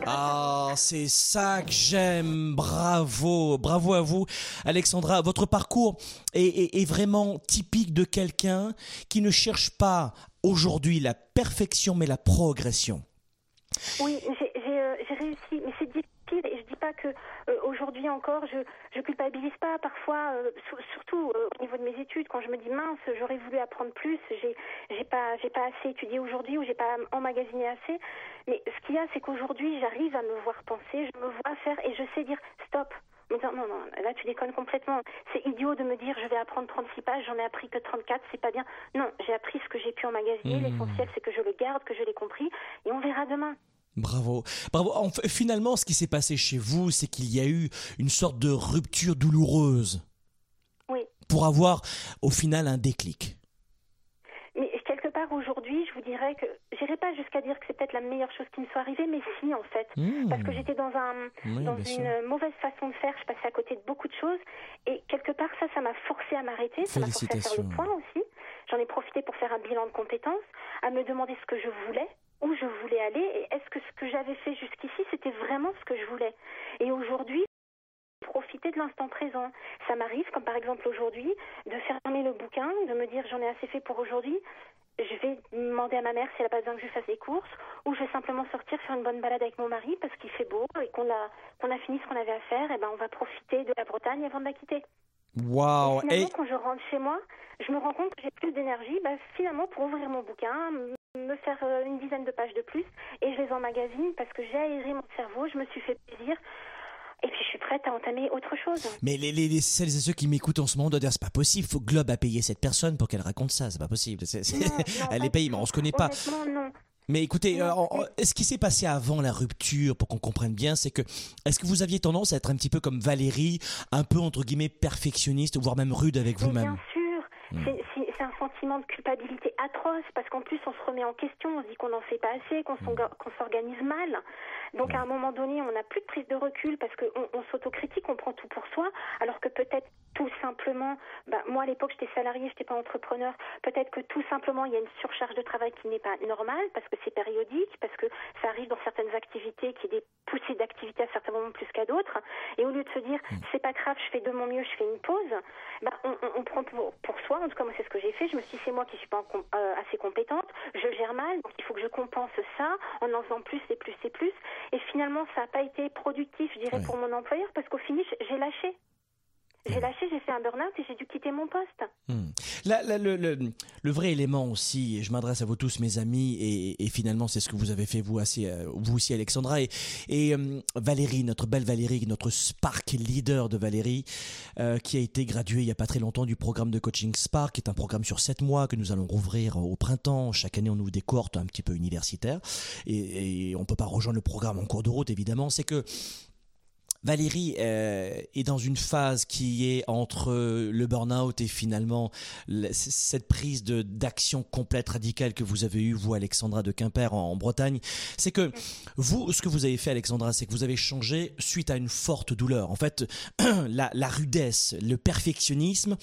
Ah, c'est ça que j'aime. Bravo, bravo à vous, Alexandra. Votre parcours est, vraiment typique de quelqu'un qui ne cherche pas aujourd'hui la perfection, mais la progression. Oui, réussi, mais c'est difficile pas que euh, aujourd'hui encore je je culpabilise pas. Parfois, euh, surtout euh, au niveau de mes études, quand je me dis mince, j'aurais voulu apprendre plus, j'ai j'ai pas j'ai pas assez étudié aujourd'hui ou j'ai pas emmagasiné assez. Mais ce qu'il y a, c'est qu'aujourd'hui j'arrive à me voir penser, je me vois faire et je sais dire stop. Me dire, non, non, là tu déconnes complètement. C'est idiot de me dire je vais apprendre 36 pages, j'en ai appris que 34, c'est pas bien. Non, j'ai appris ce que j'ai pu emmagasiner. L'essentiel c'est que je le garde, que je l'ai compris et on verra demain. Bravo, bravo. En finalement, ce qui s'est passé chez vous, c'est qu'il y a eu une sorte de rupture douloureuse Oui. pour avoir, au final, un déclic. Mais quelque part aujourd'hui, je vous dirais que j'irai pas jusqu'à dire que c'est peut-être la meilleure chose qui me soit arrivée, mais si en fait, Mmh. parce que j'étais dans un Oui, dans sûr. une mauvaise façon de faire, je passais à côté de beaucoup de choses, et quelque part ça, ça m'a forcé à m'arrêter, ça m'a forcé à faire le point aussi. J'en ai profité pour faire un bilan de compétences, à me demander ce que je voulais, où je voulais aller, et est-ce que ce que j'avais fait jusqu'ici, c'était vraiment ce que je voulais. Et aujourd'hui, profiter de l'instant présent. Ça m'arrive, comme par exemple aujourd'hui, de fermer le bouquin, de me dire j'en ai assez fait pour aujourd'hui. Je vais demander à ma mère si elle a pas besoin que je fasse des courses, ou je vais simplement sortir faire une bonne balade avec mon mari parce qu'il fait beau et qu'on a qu'on a fini ce qu'on avait à faire. Et ben on va profiter de la Bretagne avant de la quitter. Finalement, Et quand je rentre chez moi, je me rends compte que j'ai plus d'énergie, bah, finalement, pour ouvrir mon bouquin, me faire euh, une dizaine de pages de plus, et je les emmagasine parce que j'ai aéré mon cerveau, je me suis fait plaisir, et puis je suis prête à entamer autre chose. Mais les, les, les- celles et ceux qui m'écoutent en ce moment doivent dire c'est pas possible. Faut Globe a payé cette personne pour qu'elle raconte ça. C'est pas possible. Non, non, Elle est payée, mais on se connaît pas. Non. Mais écoutez, euh, ce qui s'est passé avant la rupture, pour qu'on comprenne bien, c'est que est-ce que vous aviez tendance à être un petit peu comme Valérie, un peu entre guillemets perfectionniste, voire même rude avec vous-même? bien sûr, c'est c'est un sentiment de culpabilité atroce parce qu'en plus on se remet en question, on se dit qu'on n'en fait pas assez, qu'on s'orga- qu'on s'organise mal. Donc à un moment donné, on n'a plus de prise de recul parce qu'on on, s'autocritique, on prend tout pour soi, alors que peut-être tout simplement, bah, moi à l'époque j'étais salariée, j'étais pas entrepreneur, peut-être que tout simplement il y a une surcharge de travail qui n'est pas normale parce que c'est périodique, parce que ça arrive dans certaines activités, qu'il y ait des poussées d'activité à certains moments plus qu'à d'autres, et au lieu de se dire c'est pas grave, je fais de mon mieux, je fais une pause, bah, on, on- on prend pour, pour soi, en tout cas moi c'est ce que j'ai fait, je me suis dit c'est moi qui suis pas com- euh, assez compétente, je gère mal, donc il faut que je compense ça en en faisant plus et plus et plus, et finalement ça n'a pas été productif, je dirais, pour mon employeur, parce qu'au finish j'ai lâché. J'ai lâché, j'ai fait un burn-out et j'ai dû quitter mon poste. Hmm. Le, vrai élément aussi, et je m'adresse à vous tous, mes amis, et, finalement c'est ce que vous avez fait vous, aussi, euh, vous aussi Alexandra, et, euh, Valérie, notre belle Valérie, notre Spark leader de Valérie, euh, qui a été graduée il y a pas très longtemps du programme de coaching Spark, qui est un programme sur sept mois que nous allons rouvrir au printemps. Chaque année on ouvre des cohortes un petit peu universitaires, et, et on peut pas rejoindre le programme en cours de route évidemment, c'est que Valérie euh, est dans une phase qui est entre le burn-out et finalement cette prise de d'action complète radicale que vous avez eue vous Alexandra de Quimper en, en Bretagne. C'est que vous, ce que vous avez fait Alexandra, c'est que vous avez changé suite à une forte douleur. En fait, la, la rudesse, le perfectionnisme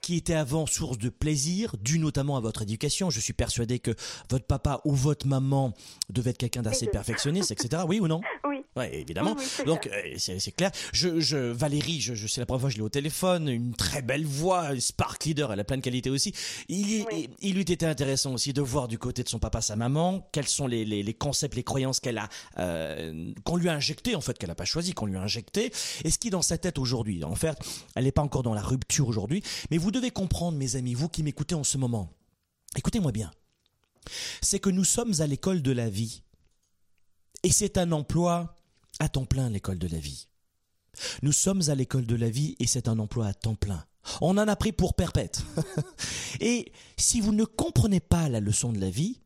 qui était avant source de plaisir, dû notamment à votre éducation. Je suis persuadé que votre papa ou votre maman devait être quelqu'un d'assez perfectionniste, etc. Oui ou non? Oui. Ouais, évidemment. Oui, oui, Donc euh, c'est clair. Je, je Valérie, je, je c'est la première fois que je l'ai au téléphone, une très belle voix, Spark Leader, elle a plein de qualités aussi. Il, Oui. il, lui était intéressant aussi de voir du côté de son papa, sa maman, quels sont les, les, les concepts, les croyances qu'elle a, euh, qu'on lui a injecté en fait, qu'elle n'a pas choisi, qu'on lui a injecté, et ce qui est dans sa tête aujourd'hui. En fait, elle n'est pas encore dans la rupture aujourd'hui, mais vous devez comprendre, mes amis, vous qui m'écoutez en ce moment, écoutez-moi bien, c'est que nous sommes à l'école de la vie, et c'est un emploi à temps plein l'école de la vie. Nous sommes à l'école de la vie et c'est un emploi à temps plein. On en a pris pour perpète. et si vous ne comprenez pas la leçon de la vie,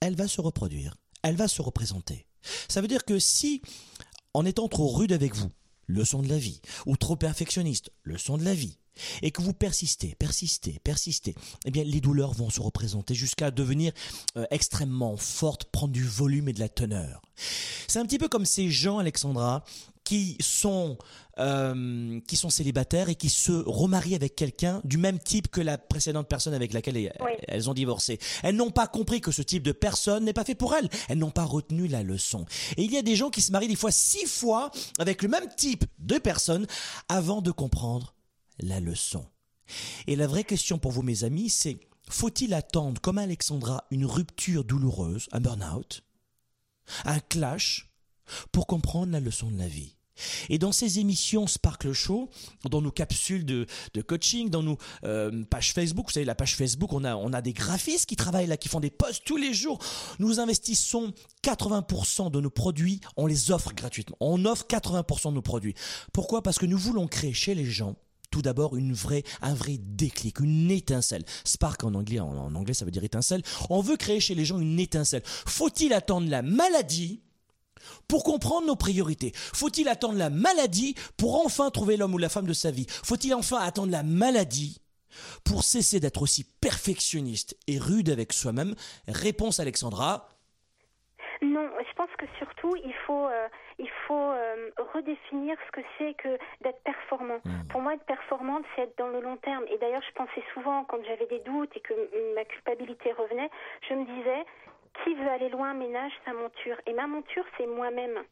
elle va se reproduire, elle va se représenter. Ça veut dire que si, en étant trop rude avec vous, leçon de la vie, ou trop perfectionniste, leçon de la vie, et que vous persistez, persistez, persistez, eh bien les douleurs vont se représenter jusqu'à devenir euh, extrêmement fortes, prendre du volume et de la teneur. C'est un petit peu comme ces gens, Alexandra, qui sont euh, qui sont célibataires et qui se remarient avec quelqu'un du même type que la précédente personne avec laquelle elles, Oui. elles ont divorcé. Elles n'ont pas compris que ce type de personne n'est pas fait pour elles. Elles n'ont pas retenu la leçon. Et il y a des gens qui se marient des fois six fois avec le même type de personne avant de comprendre la leçon. Et la vraie question pour vous, mes amis, c'est faut-il attendre, comme Alexandra, une rupture douloureuse, un burn-out, un clash, pour comprendre la leçon de la vie? Et dans ces émissions Sparkle Show, dans nos capsules de, coaching, dans nos euh, pages Facebook, vous savez, la page Facebook, on a, on a des graphistes qui travaillent là, qui font des posts tous les jours. Nous investissons 80% de nos produits, on les offre gratuitement. On offre 80% de nos produits. Pourquoi? Parce que nous voulons créer chez les gens tout d'abord une vraie, un vrai déclic, une étincelle. Spark en anglais, en, anglais ça veut dire étincelle. On veut créer chez les gens une étincelle. Faut-il attendre la maladie pour comprendre nos priorités? Faut-il attendre la maladie pour enfin trouver l'homme ou la femme de sa vie? Faut-il enfin attendre la maladie pour cesser d'être aussi perfectionniste et rude avec soi-même? Réponse Alexandra. Non, je pense que surtout il faut euh, il faut euh, redéfinir ce que c'est que d'être performant. Pour moi, être performante, c'est être dans le long terme. Et d'ailleurs, je pensais souvent quand j'avais des doutes et que ma culpabilité revenait, je me disais qui veut aller loin ménage sa monture? Et ma monture, c'est moi-même.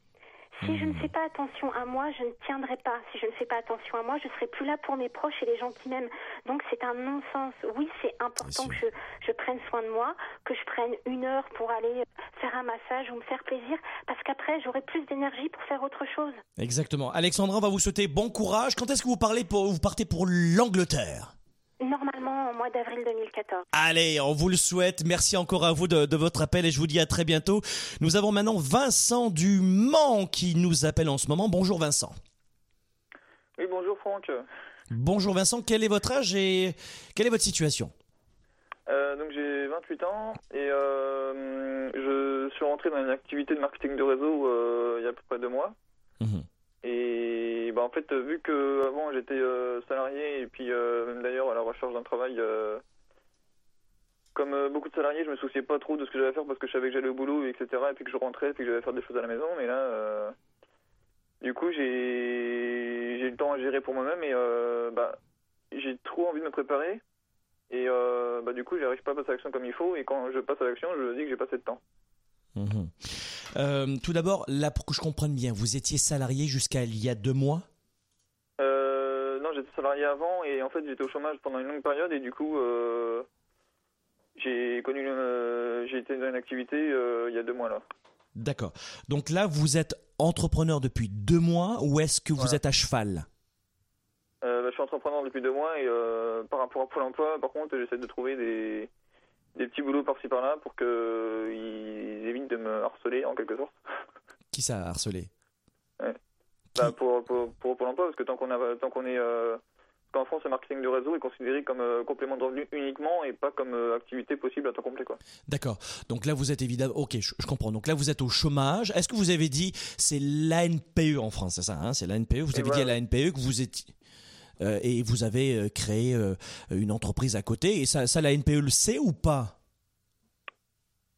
Si je ne fais pas attention à moi, je ne tiendrai pas. Si je ne fais pas attention à moi, je serai plus là pour mes proches et les gens qui m'aiment. Donc c'est un non-sens. Oui, c'est important que je, je prenne soin de moi, que je prenne une heure pour aller faire un massage ou me faire plaisir, parce qu'après j'aurai plus d'énergie pour faire autre chose. Exactement. Alexandra, on va vous souhaiter bon courage. Quand est-ce que vous parlez pour, vous partez pour l'Angleterre? Normalement au mois d'avril 2014. Allez, on vous le souhaite. Merci encore à vous de, de votre appel et je vous dis à très bientôt. Nous avons maintenant Vincent du Mans qui nous appelle en ce moment. Bonjour Vincent. Oui, bonjour Franck. Bonjour Vincent, quel est votre âge et quelle est votre situation? Euh, donc j'ai 28 ans et euh, je suis rentré dans une activité de marketing de réseau euh, il y a à peu près deux mois. Mhm. Bah, en fait, vu que avant j'étais euh, salarié et puis euh, même d'ailleurs à la recherche d'un travail, euh, comme euh, beaucoup de salariés, je me souciais pas trop de ce que j'allais faire parce que je savais que j'allais au boulot, etc. Et puis que je rentrais, et puis que j'allais faire des choses à la maison. Mais là, euh, du coup, j'ai le temps à gérer pour moi-même et euh, bah, j'ai trop envie de me préparer. Et euh, bah, du coup, j'arrive pas à passer à l'action comme il faut. Et quand je passe à l'action, je dis que j'ai pas assez de temps. Euh, tout d'abord, là pour que je comprenne bien, vous étiez salarié jusqu'à il y a deux mois Euh, j'étais salarié avant et en fait j'étais au chômage pendant une longue période et du coup euh, j'ai connu euh, j'ai été dans une activité euh, il y a deux mois là. D'accord. Donc là, vous êtes entrepreneur depuis deux mois ou est-ce que vous êtes à cheval? Bah, je suis entrepreneur depuis deux mois et par rapport à Pôle Emploi, par contre, j'essaie de trouver des des petits boulots par-ci par-là pour que ils évitent de me harceler en quelque sorte. Qui ça a harcelé? Ouais. Bah, pour, pour, pour Pôle Emploi parce que tant qu'on tant qu'on est euh, qu'en France, le marketing de réseau est considéré comme euh, complément de revenu uniquement et pas comme euh, activité possible à temps complet. D'accord. Donc là, vous êtes évidemment. Ok, je, je comprends. Donc là, vous êtes au chômage. Est-ce que vous avez dit c'est l'ANPE en France, c'est ça hein C'est l'ANPE? Vous Et avez dit à l'ANPE que vous étiez euh, et vous avez créé une entreprise à côté. Et ça, ça l'ANPE le sait ou pas?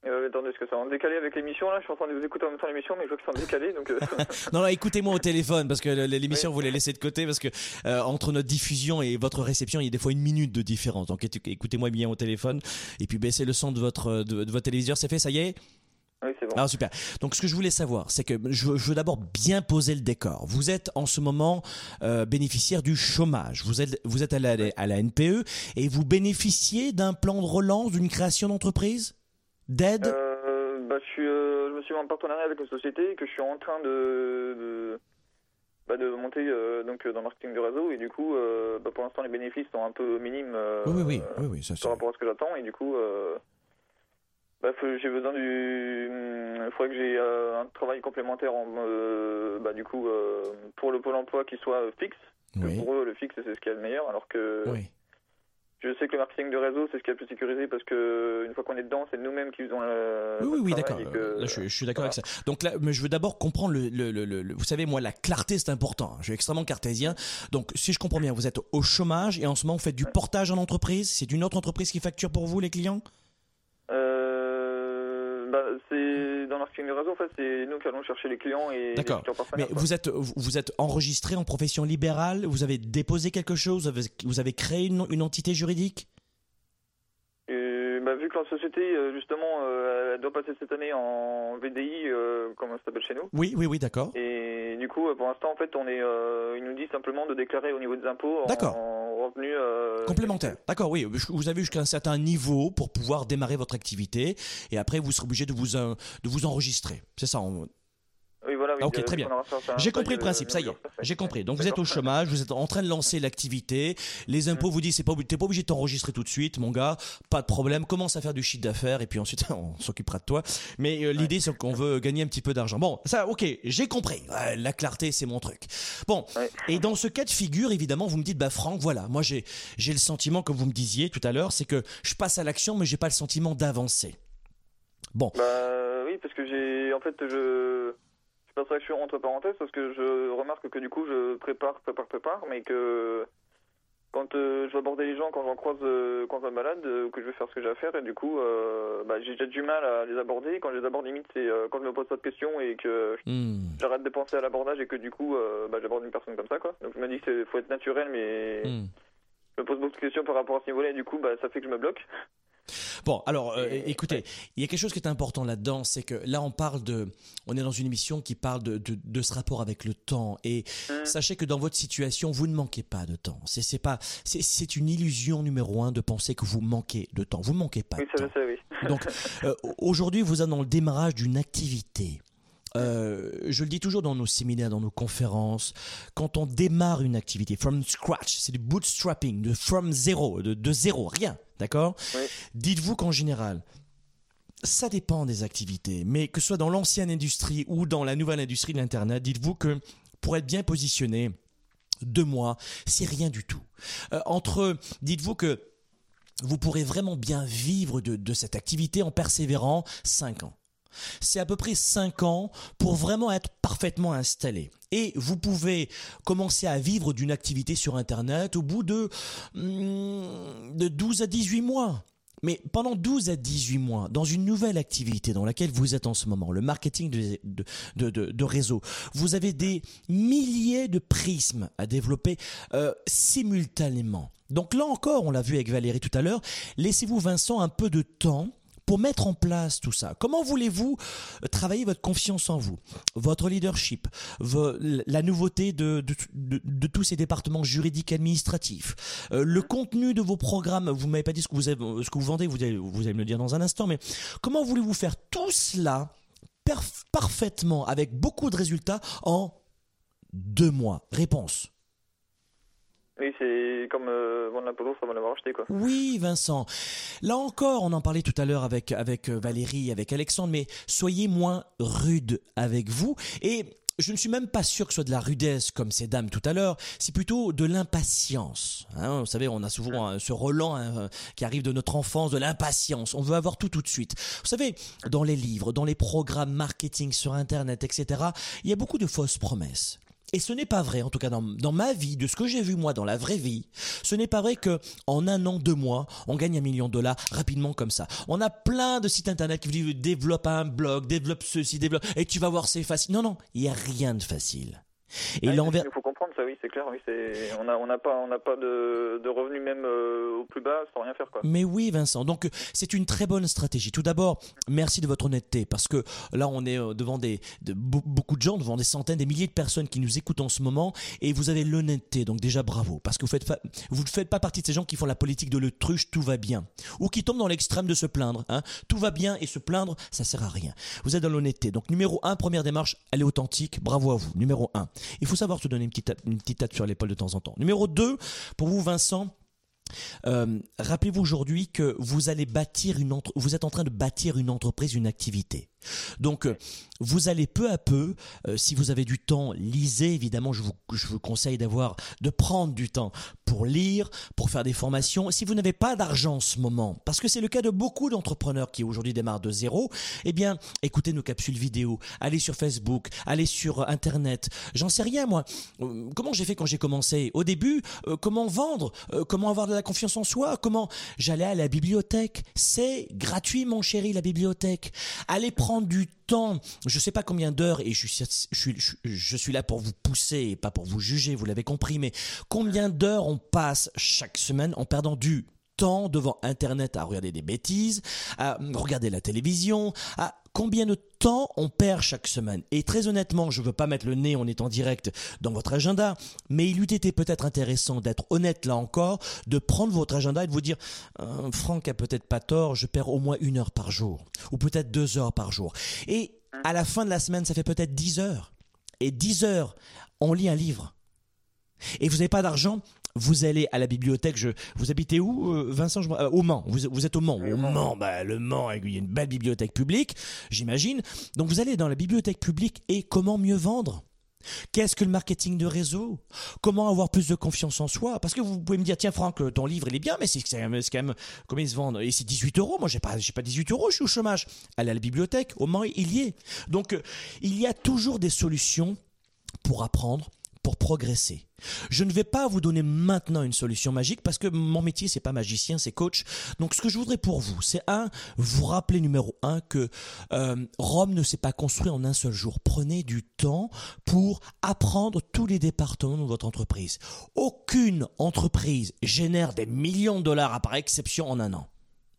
Euh, attendez, est-ce que ça en décalé avec l'émission là Je suis en train de vous écouter en même temps l'émission, mais je vois que c'est en décalé, donc. euh, Non, non, écoutez-moi au téléphone parce que l'émission vous la laissez de côté parce que euh, entre notre diffusion et votre réception, il y a des fois une minute de différence. Donc écoutez-moi bien au téléphone et puis baissez le son de votre de, de votre téléviseur. C'est fait, ça y est? Oui, c'est bon. Ah super. Donc ce que je voulais savoir, c'est que je, veux- je veux d'abord bien poser le décor. Vous êtes en ce moment euh, bénéficiaire du chômage. Vous êtes vous êtes à la, à la NPE et vous bénéficiez d'un plan de relance, d'une création d'entreprise, d'aide. Euh, bah, je, suis, euh, je me suis mis en partenariat avec une société que je suis en train de, de, bah, de monter euh, donc, dans le marketing de réseau. Et du coup, bah, pour l'instant, les bénéfices sont un peu minimes oui oui oui oui ça par rapport à ce que j'attends. Et du coup, j'ai besoin du. Il faudrait que j'ai un travail complémentaire en, du coup, pour le Pôle emploi qui soit fixe. Que Oui Pour eux, le fixe, c'est ce qu'il y a de meilleur. Alors que oui. Je sais que le marketing de réseau, c'est ce qui est le plus sécurisé parce que une fois qu'on est dedans, c'est nous-mêmes qui faisons le. Oui, oui, oui, d'accord. que- Là, je, je suis d'accord voilà. avec ça. Donc là, mais je veux d'abord comprendre le, le, le, le- vous savez, moi, la clarté, c'est important. Je suis extrêmement cartésien. Donc, si je comprends bien, vous êtes au chômage et en ce moment, vous faites du portage en entreprise. C'est une autre entreprise qui facture pour vous, les clients? Euh, bah, c'est dans marketing de réseau, en fait, c'est nous qui allons chercher les clients et D'accord. Mais quoi. vous êtes, vous êtes enregistré en profession libérale Vous avez déposé quelque chose Vous avez, vous avez créé une, une entité juridique? Et, bah, vu que la société, euh, justement, euh, elle doit passer cette année en VDI, euh, comme ça s'appelle chez nous. Oui, oui, oui, d'accord. Et du coup, pour l'instant, en fait, on est, euh, ils nous disent simplement de déclarer au niveau des impôts en, D'accord. Euh, Complémentaire. D'accord, oui. Vous avez jusqu'à un certain niveau pour pouvoir démarrer votre activité et après vous serez obligé de vous, de vous enregistrer. C'est ça. Oui, Ah, ok, euh, très bien. J'ai compris le euh, principe, ça y est. J'ai compris. Donc vous êtes au chômage, vous êtes en train de lancer l'activité. Les impôts vous disent c'est pas t'es pas obligé de t'enregistrer tout de suite, mon gars. Pas de problème. Commence à faire du chiffre d'affaires et puis ensuite on s'occupera de toi. Mais euh, l'idée c'est qu'on veut gagner un petit peu d'argent. Bon, ça, ok, j'ai compris. Ouais, la clarté c'est mon truc. Bon. Ouais. Et dans ce cas de figure, évidemment, vous me dites bah Franck, voilà, moi j'ai j'ai le sentiment comme vous me disiez tout à l'heure, c'est que je passe à l'action, mais j'ai pas le sentiment d'avancer. Bon. Bah oui, parce que j'ai, en fait, je, je passe l'action entre parenthèses parce que je remarque que du coup, je prépare, prépare, prépare, mais que quand euh, je vais aborder les gens, quand j'en croise, euh, quand je me balade, euh, que je vais faire ce que j'ai à faire, et du coup, euh, bah, j'ai déjà du mal à les aborder. Quand je les aborde, limite, c'est quand je me pose pas de questions et que Hmm. j'arrête de penser à l'abordage et que du coup, bah, j'aborde une personne comme ça, quoi. Donc je me dis qu'il faut être naturel, mais Hmm. je me pose beaucoup de questions par rapport à ce niveau-là, et du coup, bah, ça fait que je me bloque. Bon, alors, euh, écoutez, il y a quelque chose qui est important là-dedans, c'est que là, on parle de, on est dans une émission qui parle de, de, de ce rapport avec le temps, et Mm. sachez que dans votre situation, vous ne manquez pas de temps. C'est, c'est pas, c'est, une illusion numéro un de penser que vous manquez de temps. Vous ne manquez pas Oui, de ça temps. oui. Donc, euh, aujourd'hui, vous êtes dans le démarrage d'une activité. Euh, je le dis toujours dans nos séminaires, dans nos conférences, quand on démarre une activité from scratch, c'est du bootstrapping, de from zéro, de, de zéro, rien, d'accord Oui. Dites-vous qu'en général, ça dépend des activités, mais que ce soit dans l'ancienne industrie ou dans la nouvelle industrie de l'Internet, dites-vous que pour être bien positionné, deux mois, c'est rien du tout. Euh, entre, dites-vous que vous pourrez vraiment bien vivre de, de cette activité en persévérant cinq ans. C'est à peu près 5 ans pour vraiment être parfaitement installé. Et vous pouvez commencer à vivre d'une activité sur Internet au bout de, hmm, de 12 à 18 mois. Mais pendant 12 à 18 mois, dans une nouvelle activité dans laquelle vous êtes en ce moment, le marketing de, de, réseau, vous avez des milliers de prismes à développer euh, simultanément. Donc là encore, on l'a vu avec Valérie tout à l'heure, laissez-vous Vincent un peu de temps pour mettre en place tout ça. Comment voulez-vous euh, travailler votre confiance en vous, votre leadership, la nouveauté de, de, tous ces départements juridiques administratifs, euh, le contenu de vos programmes, vous m'avez pas dit ce que vous, ce que vous vendez, vous allez, vous allez me le dire dans un instant, mais comment voulez-vous faire tout cela parfaitement avec beaucoup de résultats en deux mois? Réponse. Oui, c'est comme euh, vendre la pelouse avant de l'avoir acheté, quoi. Oui, Vincent. Là encore, on en parlait tout à l'heure avec avec euh, Valérie, avec Alexandre, mais soyez moins rude avec vous. Et je ne suis même pas sûr que ce soit de la rudesse comme ces dames tout à l'heure. C'est plutôt de l'impatience. Hein, vous savez, on a souvent hein, ce Roland hein, qui arrive de notre enfance, de l'impatience. On veut avoir tout tout de suite. Vous savez, dans les livres, dans les programmes marketing sur Internet, etc., il y a beaucoup de fausses promesses. Et ce n'est pas vrai, en tout cas dans, dans ma vie, de ce que j'ai vu moi dans la vraie vie, ce n'est pas vrai que en un an, deux mois, on gagne un million de dollars rapidement comme ça. On a plein de sites internet qui vous disent développe un blog, développe ceci, développe, et tu vas voir c'est facile. Non, non, il n'y a rien de facile. Et Ah l'envers, Il faut comprendre ça, oui, c'est clair. On a n'a n'a pas de, de revenus même euh, au plus bas sans rien faire. Mais oui, Vincent. Donc, c'est une très bonne stratégie. Tout d'abord, merci de votre honnêteté, parce que là, on est euh, devant beaucoup de gens, devant des centaines, des milliers de personnes qui nous écoutent en ce moment, et vous avez l'honnêteté. Donc, déjà, bravo, parce que vous ne faites pas partie de ces gens qui font la politique de l'autruche, tout va bien, ou qui tombent dans l'extrême de se plaindre. Hein. Tout va bien et se plaindre, ça sert à rien. Vous êtes dans l'honnêteté. Donc, numéro un, première démarche, elle est authentique. Bravo à vous. Numéro un, il faut savoir se donner une petite, une petite tape sur l'épaule de temps en temps. Numéro deux, pour vous, Vincent. euh, rappelez-vous aujourd'hui que vous allez bâtir une entre- vous êtes en train de bâtir une entreprise, une activité. Donc, euh, vous allez peu à peu, euh, si vous avez du temps, lisez. Évidemment, je vous, je vous conseille d'avoir, de prendre du temps pour lire, pour faire des formations. Si vous n'avez pas d'argent en ce moment, parce que c'est le cas de beaucoup d'entrepreneurs qui aujourd'hui démarrent de zéro, eh bien, écoutez nos capsules vidéo, allez sur Facebook, allez sur Internet. J'en sais rien, moi. Euh, Comment j'ai fait quand j'ai commencé? Au début, euh, comment vendre? Euh, Comment avoir de la confiance en soi? Comment J'allais à la bibliothèque? C'est gratuit, mon chéri, la bibliothèque. Allez prendre du temps. Je sais pas combien d'heures, et je suis, je, suis, je, suis là pour vous pousser et pas pour vous juger, vous l'avez compris, mais combien d'heures on passe chaque semaine en perdant du temps devant Internet à regarder des bêtises, à regarder la télévision, à combien de temps on perd chaque semaine. Et très honnêtement, je veux pas mettre le nez en étant direct dans votre agenda, mais il eût été peut-être intéressant d'être honnête là encore, de prendre votre agenda et de vous dire, euh, Franck a peut-être pas tort, je perds au moins une heure par jour, ou peut-être deux heures par jour. Et à la fin de la semaine, ça fait peut-être dix heures. Et dix heures, on lit un livre. Et vous n'avez pas d'argent, vous allez à la bibliothèque. Je, vous habitez où, euh, Vincent je, euh, Au Mans. Vous, vous êtes au Mans. Au Mans, bah, le Mans, il y a une belle bibliothèque publique, j'imagine. Donc vous allez dans la bibliothèque publique et comment mieux vendre? Qu'est-ce que le marketing de réseau? Comment avoir plus de confiance en soi? Parce que vous pouvez me dire, tiens Franck, ton livre il est bien, mais c'est quand même, c'est quand même combien il se vend Et c'est 18 euros. Moi j'ai pas, j'ai pas 18 euros, je suis au chômage. Allez à la bibliothèque, au Mans il y est. Donc euh, il y a toujours des solutions pour apprendre, pour progresser. Je ne vais pas vous donner maintenant une solution magique parce que mon métier c'est pas magicien, c'est coach. Donc ce que je voudrais pour vous, c'est un, vous rappeler numéro un que euh, Rome ne s'est pas construit en un seul jour. Prenez du temps pour apprendre tous les départements de votre entreprise. Aucune entreprise génère des millions de dollars à par exception en un an.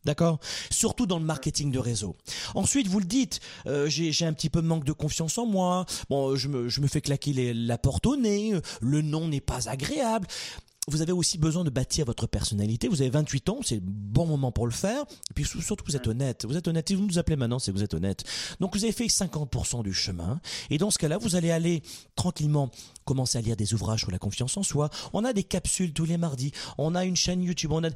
D'accord? Surtout dans le marketing de réseau. Ensuite, vous le dites, euh, j'ai un petit peu manque de confiance en moi. Bon, je me, je me fais claquer les- la porte au nez. Le nom n'est pas agréable. Vous avez aussi besoin de bâtir votre personnalité. Vous avez 28 ans, c'est le bon moment pour le faire. Et puis surtout, vous êtes honnête. Vous êtes honnête. Si vous nous appelez maintenant, c'est que vous êtes honnête. Donc vous avez fait 50% du chemin. Et dans ce cas-là, vous allez aller tranquillement commencer à lire des ouvrages sur la confiance en soi. On a des capsules tous les mardis. On a une chaîne YouTube. On a...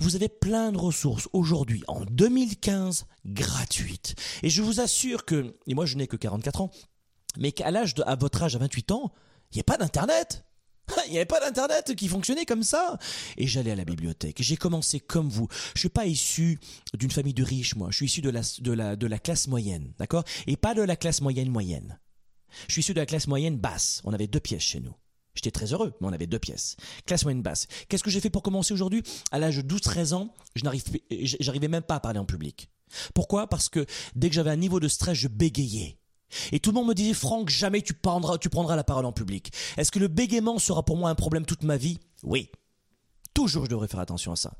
Vous avez plein de ressources aujourd'hui, en 2015, gratuites. Et je vous assure que, et moi je n'ai que 44 ans, mais qu'à l'âge de, à votre âge, à 28 ans, il n'y a pas d'internet. Il n'y avait pas d'internet qui fonctionnait comme ça. Et j'allais à la bibliothèque. J'ai commencé comme vous. Je suis pas issu d'une famille de riches, moi. Je suis issu de la, de la, de la classe moyenne, d'accord? Et pas de la classe moyenne moyenne. Je suis issu de la classe moyenne basse. On avait deux pièces chez nous. J'étais très heureux, mais on avait deux pièces. Classe moyenne basse. Qu'est-ce que j'ai fait pour commencer aujourd'hui? À l'âge de 12-13 ans, je j'arrivais même pas à parler en public. Pourquoi? Parce que dès que j'avais un niveau de stress, je bégayais. Et tout le monde me disait, Franck, jamais tu prendras, tu prendras la parole en public. Est-ce que le bégaiement sera pour moi un problème toute ma vie? Oui. Toujours, je devrais faire attention à ça.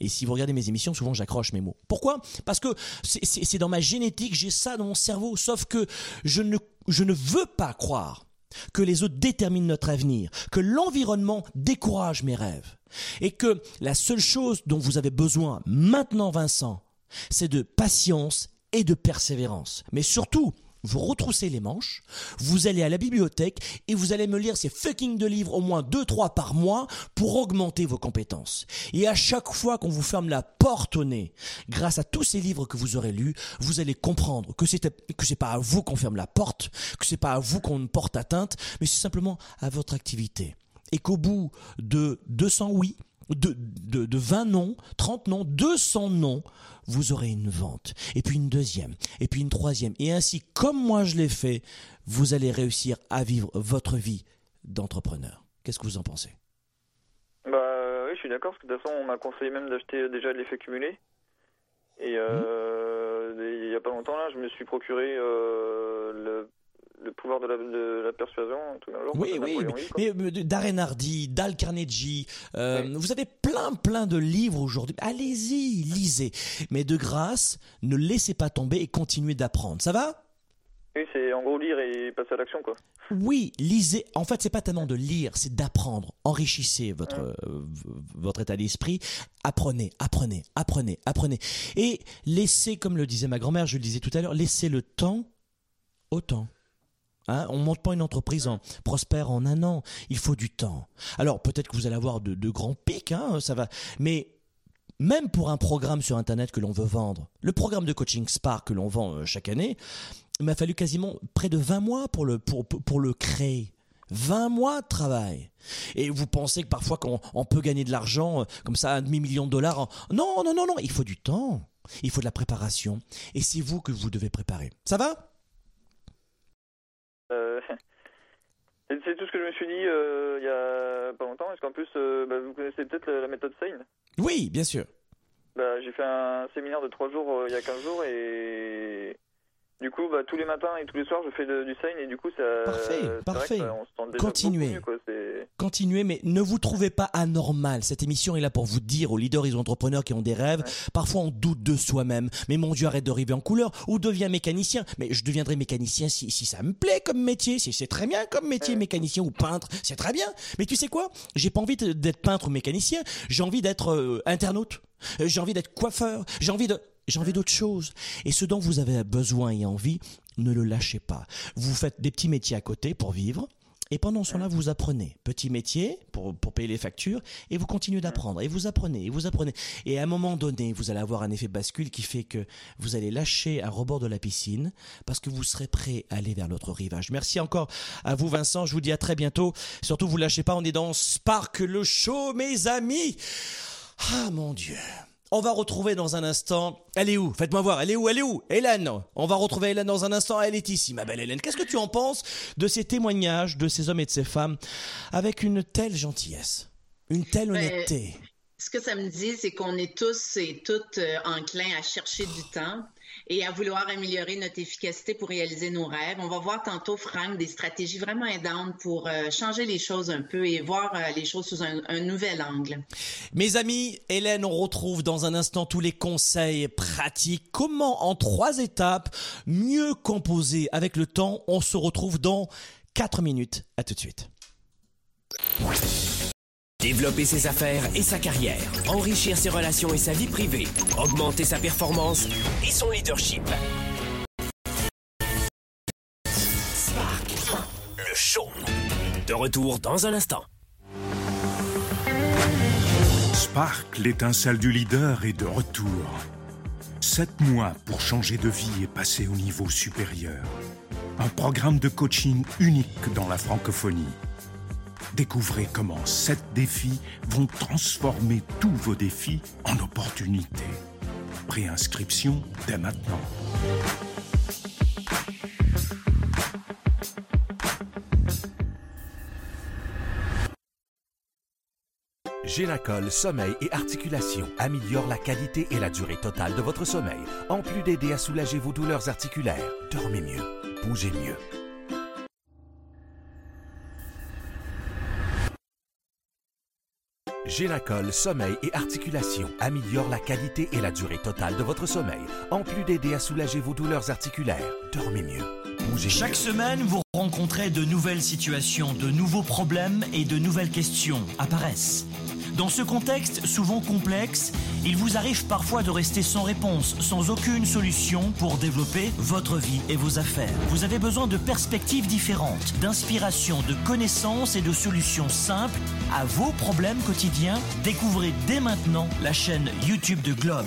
Et si vous regardez mes émissions, souvent j'accroche mes mots. Pourquoi? Parce que c'est- dans ma génétique, j'ai ça dans mon cerveau. Sauf que je ne, je ne veux pas croire que les autres déterminent notre avenir, que l'environnement décourage mes rêves. Et que la seule chose dont vous avez besoin maintenant, Vincent, c'est de patience et de persévérance. Mais surtout, vous retroussez les manches, vous allez à la bibliothèque et vous allez me lire ces fucking de livres au moins deux, trois par mois pour augmenter vos compétences. Et à chaque fois qu'on vous ferme la porte au nez, grâce à tous ces livres que vous aurez lus, vous allez comprendre que c'est que c'est pas à vous qu'on ferme la porte, que c'est pas à vous qu'on porte atteinte, mais c'est simplement à votre activité. Et qu'au bout de 200 oui, de, de, de 20 noms, 30 noms, 200 noms, vous aurez une vente. Et puis une deuxième, et puis une troisième. Et ainsi, comme moi je l'ai fait, vous allez réussir à vivre votre vie d'entrepreneur. Qu'est-ce que vous en pensez? Bah oui, je suis d'accord, parce que de toute façon, on m'a conseillé même d'acheter déjà de l'effet cumulé. Et euh, Mmh. il y a pas longtemps, là, je me suis procuré euh, le, le pouvoir de la, de la persuasion, tout Oui, oui, mais, mais, Darren Hardy, Dal Carnegie, euh, Oui. vous avez plein, plein de livres aujourd'hui. Allez-y, lisez. Mais de grâce, ne laissez pas tomber et continuez d'apprendre. Ça va? Oui, c'est en gros lire et passer à l'action, quoi. Oui, lisez. En fait, c'est pas tellement de lire, c'est d'apprendre. Enrichissez votre euh, votre état d'esprit. Apprenez, apprenez, apprenez, apprenez. Et laissez, comme le disait ma grand-mère, je le disais tout à l'heure, laissez le temps au temps. Hein, on monte pas une entreprise en prospère en un an. Il faut du temps. Alors peut-être que vous allez avoir de, grands pics, hein, ça va. Mais même pour un programme sur Internet que l'on veut vendre, le programme de coaching Spark que l'on vend euh, chaque année, il m'a fallu quasiment près de 20 mois pour le, créer. 20 mois de travail. Et vous pensez que parfois qu'on on peut gagner de l'argent euh, comme ça, un demi-million de dollars. Non, non, non, non, il faut du temps. Il faut de la préparation. Et c'est vous que vous devez préparer. Ça va? Euh, c'est tout ce que je me suis dit euh, il y a pas longtemps, parce qu'en plus, euh, bah, vous connaissez peut-être la, la méthode SAIN. Oui, bien sûr. Bah, j'ai fait un séminaire de 3 jours euh, il y a 15 jours et du coup, bah, tous les matins et tous les soirs, je fais de- du SAIN et du coup, ça. Parfait, c'est vrai que, parfait. bah, on se Continuez. mieux, quoi, Continuez, mais ne vous trouvez pas anormal. Cette émission est là pour vous dire aux leaders et aux entrepreneurs qui ont des rêves. Parfois, on doute de soi-même. Mais mon Dieu, arrête de rêver en couleur ou deviens mécanicien. Mais je deviendrai mécanicien si, si ça me plaît comme métier. Si c'est très bien comme métier, mécanicien ou peintre, c'est très bien. Mais tu sais quoi? J'ai pas envie d'être peintre ou mécanicien. J'ai envie d'être euh, internaute. Euh, J'ai envie d'être coiffeur. J'ai envie de j'ai envie d'autre chose. Et ce dont vous avez besoin et envie, ne le lâchez pas. Vous faites des petits métiers à côté pour vivre. Et pendant ce temps-là, vous apprenez. Petit métier pour, pour payer les factures et vous continuez d'apprendre. Et vous apprenez, et vous apprenez. Et à un moment donné, vous allez avoir un effet bascule qui fait que vous allez lâcher un rebord de la piscine parce que vous serez prêt à aller vers l'autre rivage. Merci encore à vous, Vincent. Je vous dis à très bientôt. Surtout, vous lâchez pas. On est dans Spark le show, mes amis. Ah, mon Dieu. On va retrouver dans un instant. Elle est où? Faites-moi voir. Elle est où? Elle est où? Hélène. On va retrouver Hélène dans un instant. Elle est ici, ma belle Hélène. Qu'est-ce que tu en penses de ces témoignages de ces hommes et de ces femmes avec une telle gentillesse, une telle Ben, honnêteté? Ce que ça me dit, c'est qu'on est tous et toutes euh, enclins à chercher du temps et à vouloir améliorer notre efficacité pour réaliser nos rêves. On va voir tantôt, Franck, des stratégies vraiment aidantes pour euh, changer les choses un peu et voir euh, les choses sous un, un nouvel angle. Mes amis, Hélène, on retrouve dans un instant tous les conseils pratiques. Comment, en trois étapes, mieux composer avec le temps? On se retrouve dans 4 minutes. À tout de suite. Développer ses affaires et sa carrière, enrichir ses relations et sa vie privée, augmenter sa performance et son leadership. Spark, le show. De retour dans un instant. Spark, l'étincelle du leader, est de retour. Sept mois pour changer de vie et passer au niveau supérieur. Un programme de coaching unique dans la francophonie. Découvrez comment sept défis vont transformer tous vos défis en opportunités. Préinscription dès maintenant. Génacol Sommeil et Articulation améliore la qualité et la durée totale de votre sommeil, en plus d'aider à soulager vos douleurs articulaires. Dormez mieux, bougez mieux. Génacol Sommeil et Articulation améliore la qualité et la durée totale de votre sommeil, en plus d'aider à soulager vos douleurs articulaires. Dormez mieux, Chaque semaine, vous rencontrez de nouvelles situations, de nouveaux problèmes et de nouvelles questions apparaissent. Dans ce contexte souvent complexe, il vous arrive parfois de rester sans réponse, sans aucune solution pour développer votre vie et vos affaires. Vous avez besoin de perspectives différentes, d'inspiration, de connaissances et de solutions simples à vos problèmes quotidiens. Découvrez dès maintenant la chaîne YouTube de Globe.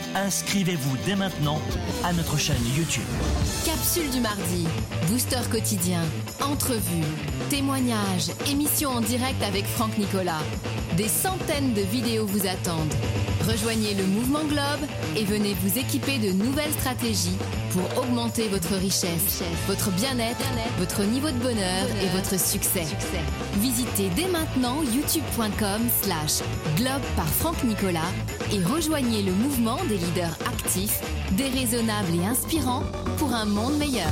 Inscrivez-vous dès maintenant à notre chaîne YouTube. Capsule du mardi, booster quotidien, entrevue, témoignages, émission en direct avec Franck Nicolas. Des centaines de vidéos vous attendent. Rejoignez le mouvement Globe et venez vous équiper de nouvelles stratégies pour augmenter votre richesse, votre bien-être, votre niveau de bonheur et votre succès. Visitez dès maintenant youtube.com slash globe par Franck Nicolas et rejoignez le mouvement des leaders actifs, déraisonnables et inspirants pour un monde meilleur.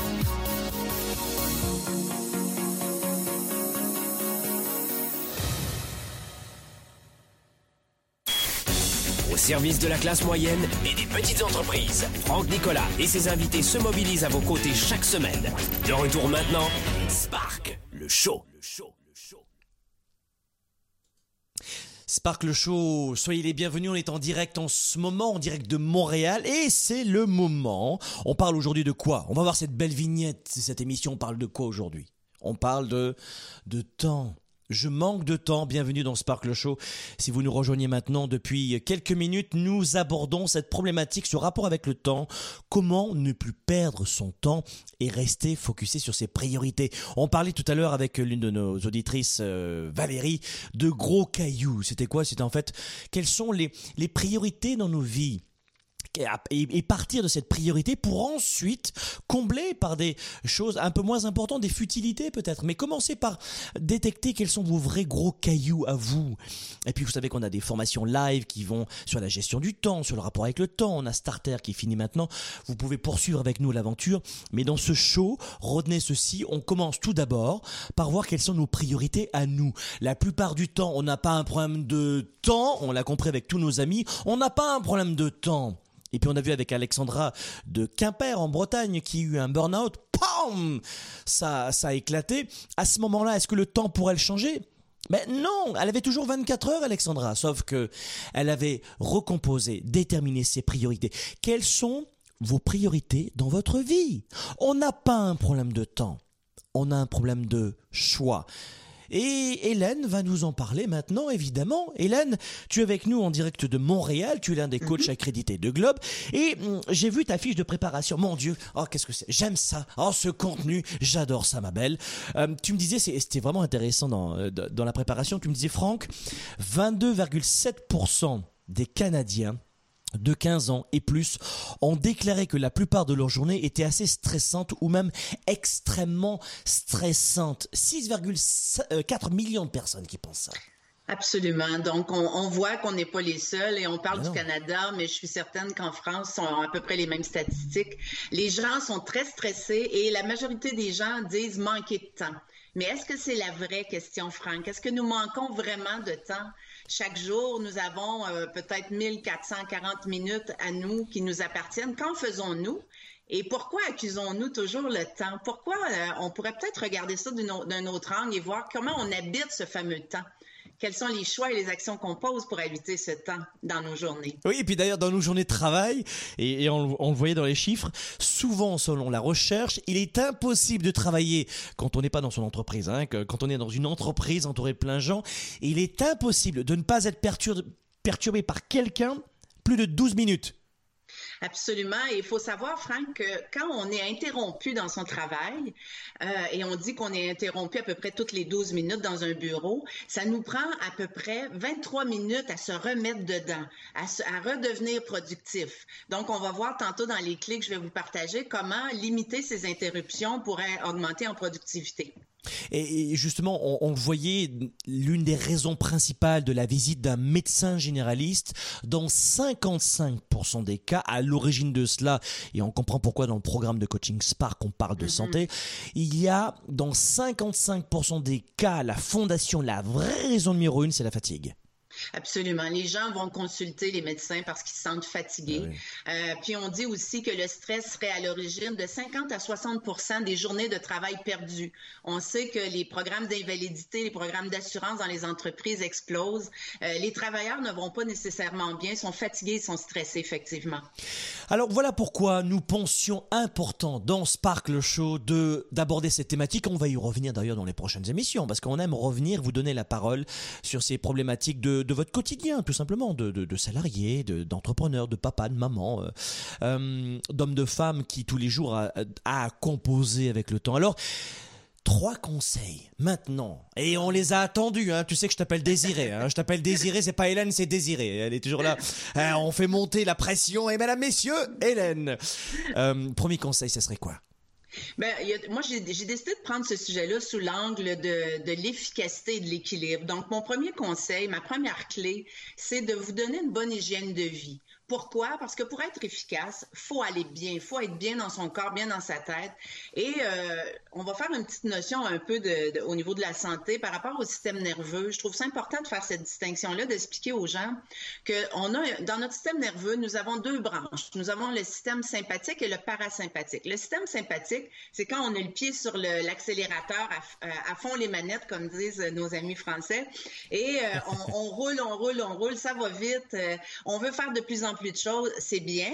Service de la classe moyenne et des petites entreprises, Franck Nicolas et ses invités se mobilisent à vos côtés chaque semaine. De retour maintenant, Spark, le show. Sparkle Show, soyez les bienvenus, on est en direct en ce moment, en direct de Montréal, et c'est le moment. On parle aujourd'hui de quoi? On va voir cette belle vignette, cette émission parle de quoi aujourd'hui? On parle de, de temps. Je manque de temps. Bienvenue dans Sparkle Show. Si vous nous rejoignez maintenant depuis quelques minutes, nous abordons cette problématique, ce rapport avec le temps. Comment ne plus perdre son temps et rester focusé sur ses priorités? On parlait tout à l'heure avec l'une de nos auditrices, euh, Valérie, de gros cailloux. C'était quoi? C'était en fait, quelles sont les, les priorités dans nos vies? Et partir de cette priorité pour ensuite combler par des choses un peu moins importantes, des futilités peut-être, mais commencez par détecter quels sont vos vrais gros cailloux à vous. Et puis vous savez qu'on a des formations live qui vont sur la gestion du temps, sur le rapport avec le temps, on a Starter qui finit maintenant, vous pouvez poursuivre avec nous l'aventure, mais dans ce show, retenez ceci, on commence tout d'abord par voir quelles sont nos priorités à nous. La plupart du temps, on n'a pas un problème de temps, on l'a compris avec tous nos amis, on n'a pas un problème de temps. Et puis on a vu avec Alexandra de Quimper en Bretagne qui a eu un burn-out, PAM ça, ça a éclaté. À ce moment-là, est-ce que le temps pourrait le changer? Mais non, elle avait toujours 24 heures, Alexandra, sauf que elle avait recomposé, déterminé ses priorités. Quelles sont vos priorités dans votre vie? On n'a pas un problème de temps, on a un problème de choix. Et Hélène va nous en parler maintenant, évidemment. Hélène, tu es avec nous en direct de Montréal, tu es l'un des coachs accrédités de Globe, et hum, j'ai vu ta fiche de préparation. Mon Dieu, oh qu'est-ce que c'est? J'aime ça. Oh ce contenu, j'adore ça, ma belle. Euh, tu me disais, c'était vraiment intéressant dans, euh, dans la préparation. Tu me disais, Franck, 22,7% des Canadiens de 15 ans et plus ont déclaré que la plupart de leurs journées étaient assez stressantes ou même extrêmement stressantes. 6,4 millions de personnes qui pensent ça. Absolument. Donc, on, voit qu'on n'est pas les seuls et on parle du Canada, mais je suis certaine qu'en France, on a à peu près les mêmes statistiques. Les gens sont très stressés et la majorité des gens disent manquer de temps. Mais est-ce que c'est la vraie question, Franck? Est-ce que nous manquons vraiment de temps? Chaque jour, nous avons euh, peut-être 1440 minutes à nous qui nous appartiennent. Qu'en faisons-nous? Et pourquoi accusons-nous toujours le temps? Pourquoi euh, on pourrait peut-être regarder ça d'un autre angle et voir comment on habite ce fameux temps? Quels sont les choix et les actions qu'on pose pour habiter ce temps dans nos journées? Oui, et puis d'ailleurs dans nos journées de travail, et, on, le voyait dans les chiffres, souvent selon la recherche, il est impossible de travailler quand on n'est pas dans son entreprise, hein, quand on est dans une entreprise entourée de plein de gens, il est impossible de ne pas être perturbé par quelqu'un plus de 12 minutes. Absolument. Il faut savoir, Franck, que quand on est interrompu dans son travail, euh, et on dit qu'on est interrompu à peu près toutes les 12 minutes dans un bureau, ça nous prend à peu près 23 minutes à se remettre dedans, à, à redevenir productif. Donc, on va voir tantôt dans les clés que je vais vous partager comment limiter ces interruptions pour augmenter en productivité. Et justement, on, le voyait, l'une des raisons principales de la visite d'un médecin généraliste, dans 55% des cas, à l'origine de cela, et on comprend pourquoi dans le programme de coaching Spark on parle de mm-hmm. santé, il y a dans 55% des cas, la fondation, la vraie raison numéro une, c'est la fatigue. Absolument. Les gens vont consulter les médecins parce qu'ils se sentent fatigués. Ah euh, puis on dit aussi que le stress serait à l'origine de 50 à 60 des journées de travail perdues. On sait que les programmes d'invalidité, les programmes d'assurance dans les entreprises explosent. Euh, les travailleurs ne vont pas nécessairement bien, sont fatigués, sont stressés effectivement. Alors voilà pourquoi nous pensions important dans Spark Show de d'aborder cette thématique. On va y revenir d'ailleurs dans les prochaines émissions parce qu'on aime revenir, vous donner la parole sur ces problématiques de de votre quotidien, tout simplement, de, de, de salariés, d'entrepreneurs, de, papa, de maman, euh, euh, d'hommes, de femmes qui tous les jours a, a composé avec le temps. Alors, trois conseils maintenant et on les a attendus hein. tu sais que je t'appelle Désiré hein. je t'appelle Désiré c'est pas Hélène c'est Désiré elle est toujours là hein, on fait monter la pression et mesdames messieurs Hélène euh, premier conseil ça serait quoi? Ben, moi, j'ai décidé de prendre ce sujet-là sous l'angle de, de l'efficacité et de l'équilibre. Donc, mon premier conseil, ma première clé, c'est de vous donner une bonne hygiène de vie. Pourquoi? Parce que pour être efficace, faut aller bien, faut être bien dans son corps, bien dans sa tête. Et euh, on va faire une petite notion un peu au niveau de la santé par rapport au système nerveux. Je trouve ça important de faire cette distinction-là, d'expliquer aux gens que on a dans notre système nerveux, nous avons deux branches. Nous avons le système sympathique et le parasympathique. Le système sympathique, c'est quand on a le pied sur l'accélérateur à, fond les manettes, comme disent nos amis français, et euh, on, roule, on roule, on roule, ça va vite. Euh, on veut faire de plus en plus de choses, c'est bien.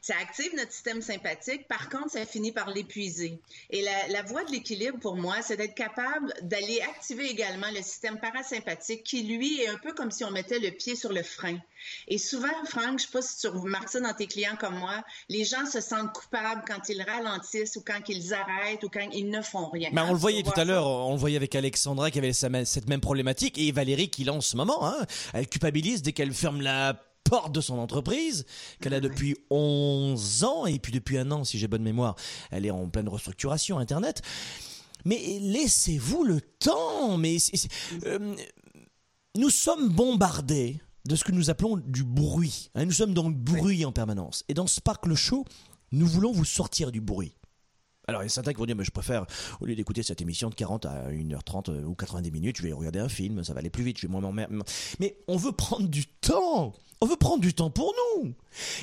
Ça active notre système sympathique. Par contre, ça finit par l'épuiser. Et la, la voie de l'équilibre, pour moi, c'est d'être capable d'aller activer également le système parasympathique qui, lui, est un peu comme si on mettait le pied sur le frein. Et souvent, Franck, je sais pas si tu remarques ça dans tes clients comme moi, les gens se sentent coupables quand ils ralentissent ou quand ils arrêtent ou quand ils ne font rien. Mais on le voyait tout à l'heure, on le voyait avec Alexandra qui avait cette même problématique et Valérie qui l'a en ce moment. Hein, elle culpabilise dès qu'elle ferme la porte de son entreprise, qu'elle a depuis 11 ans, et puis depuis un an, si j'ai bonne mémoire, elle est en pleine restructuration Internet. Mais laissez-vous le temps, mais euh, nous sommes bombardés de ce que nous appelons du bruit. Hein. nous sommes dans le bruit en permanence. Et dans Sparkle Show, nous voulons vous sortir du bruit. Alors, il y a certains qui vont dire, mais je préfère, au lieu d'écouter cette émission de 40 à 1h30 euh, ou 90 minutes, je vais regarder un film, ça va aller plus vite, je vais moins Mais on veut prendre du temps. On veut prendre du temps pour nous.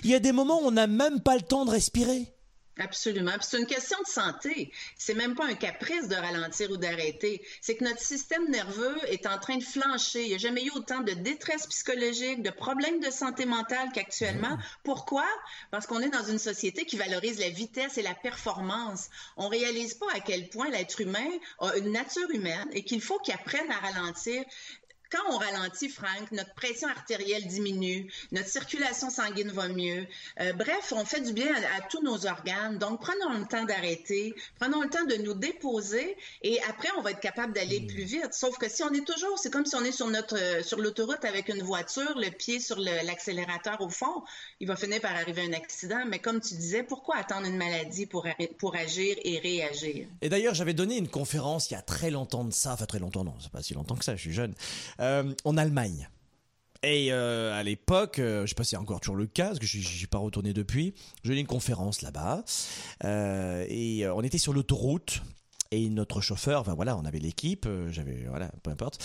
Il y a des moments où on n'a même pas le temps de respirer. Absolument. C'est une question de santé. C'est même pas un caprice de ralentir ou d'arrêter. C'est que notre système nerveux est en train de flancher. Il n'y a jamais eu autant de détresse psychologique, de problèmes de santé mentale qu'actuellement. Pourquoi? Parce qu'on est dans une société qui valorise la vitesse et la performance. On réalise pas à quel point l'être humain a une nature humaine et qu'il faut qu'il apprenne à ralentir quand on ralentit, Franck, notre pression artérielle diminue, notre circulation sanguine va mieux. Euh, bref, on fait du bien à, tous nos organes. Donc, prenons le temps d'arrêter, prenons le temps de nous déposer et après, on va être capable d'aller plus vite. Sauf que si on est toujours, c'est comme si on est sur notre euh, sur l'autoroute avec une voiture, le pied sur l'accélérateur au fond, il va finir par arriver un accident. Mais comme tu disais, pourquoi attendre une maladie pour, pour agir et réagir? Et d'ailleurs, j'avais donné une conférence il y a très longtemps de ça, enfin très longtemps, non, c'est pas si longtemps que ça, je suis jeune euh, en Allemagne. Et euh, à l'époque, euh, je sais pas si c'est encore toujours le cas, parce que je suis pas retourné depuis. J'ai eu une conférence là-bas et on était sur l'autoroute. Et notre chauffeur, enfin voilà, on avait l'équipe, j'avais voilà, peu importe.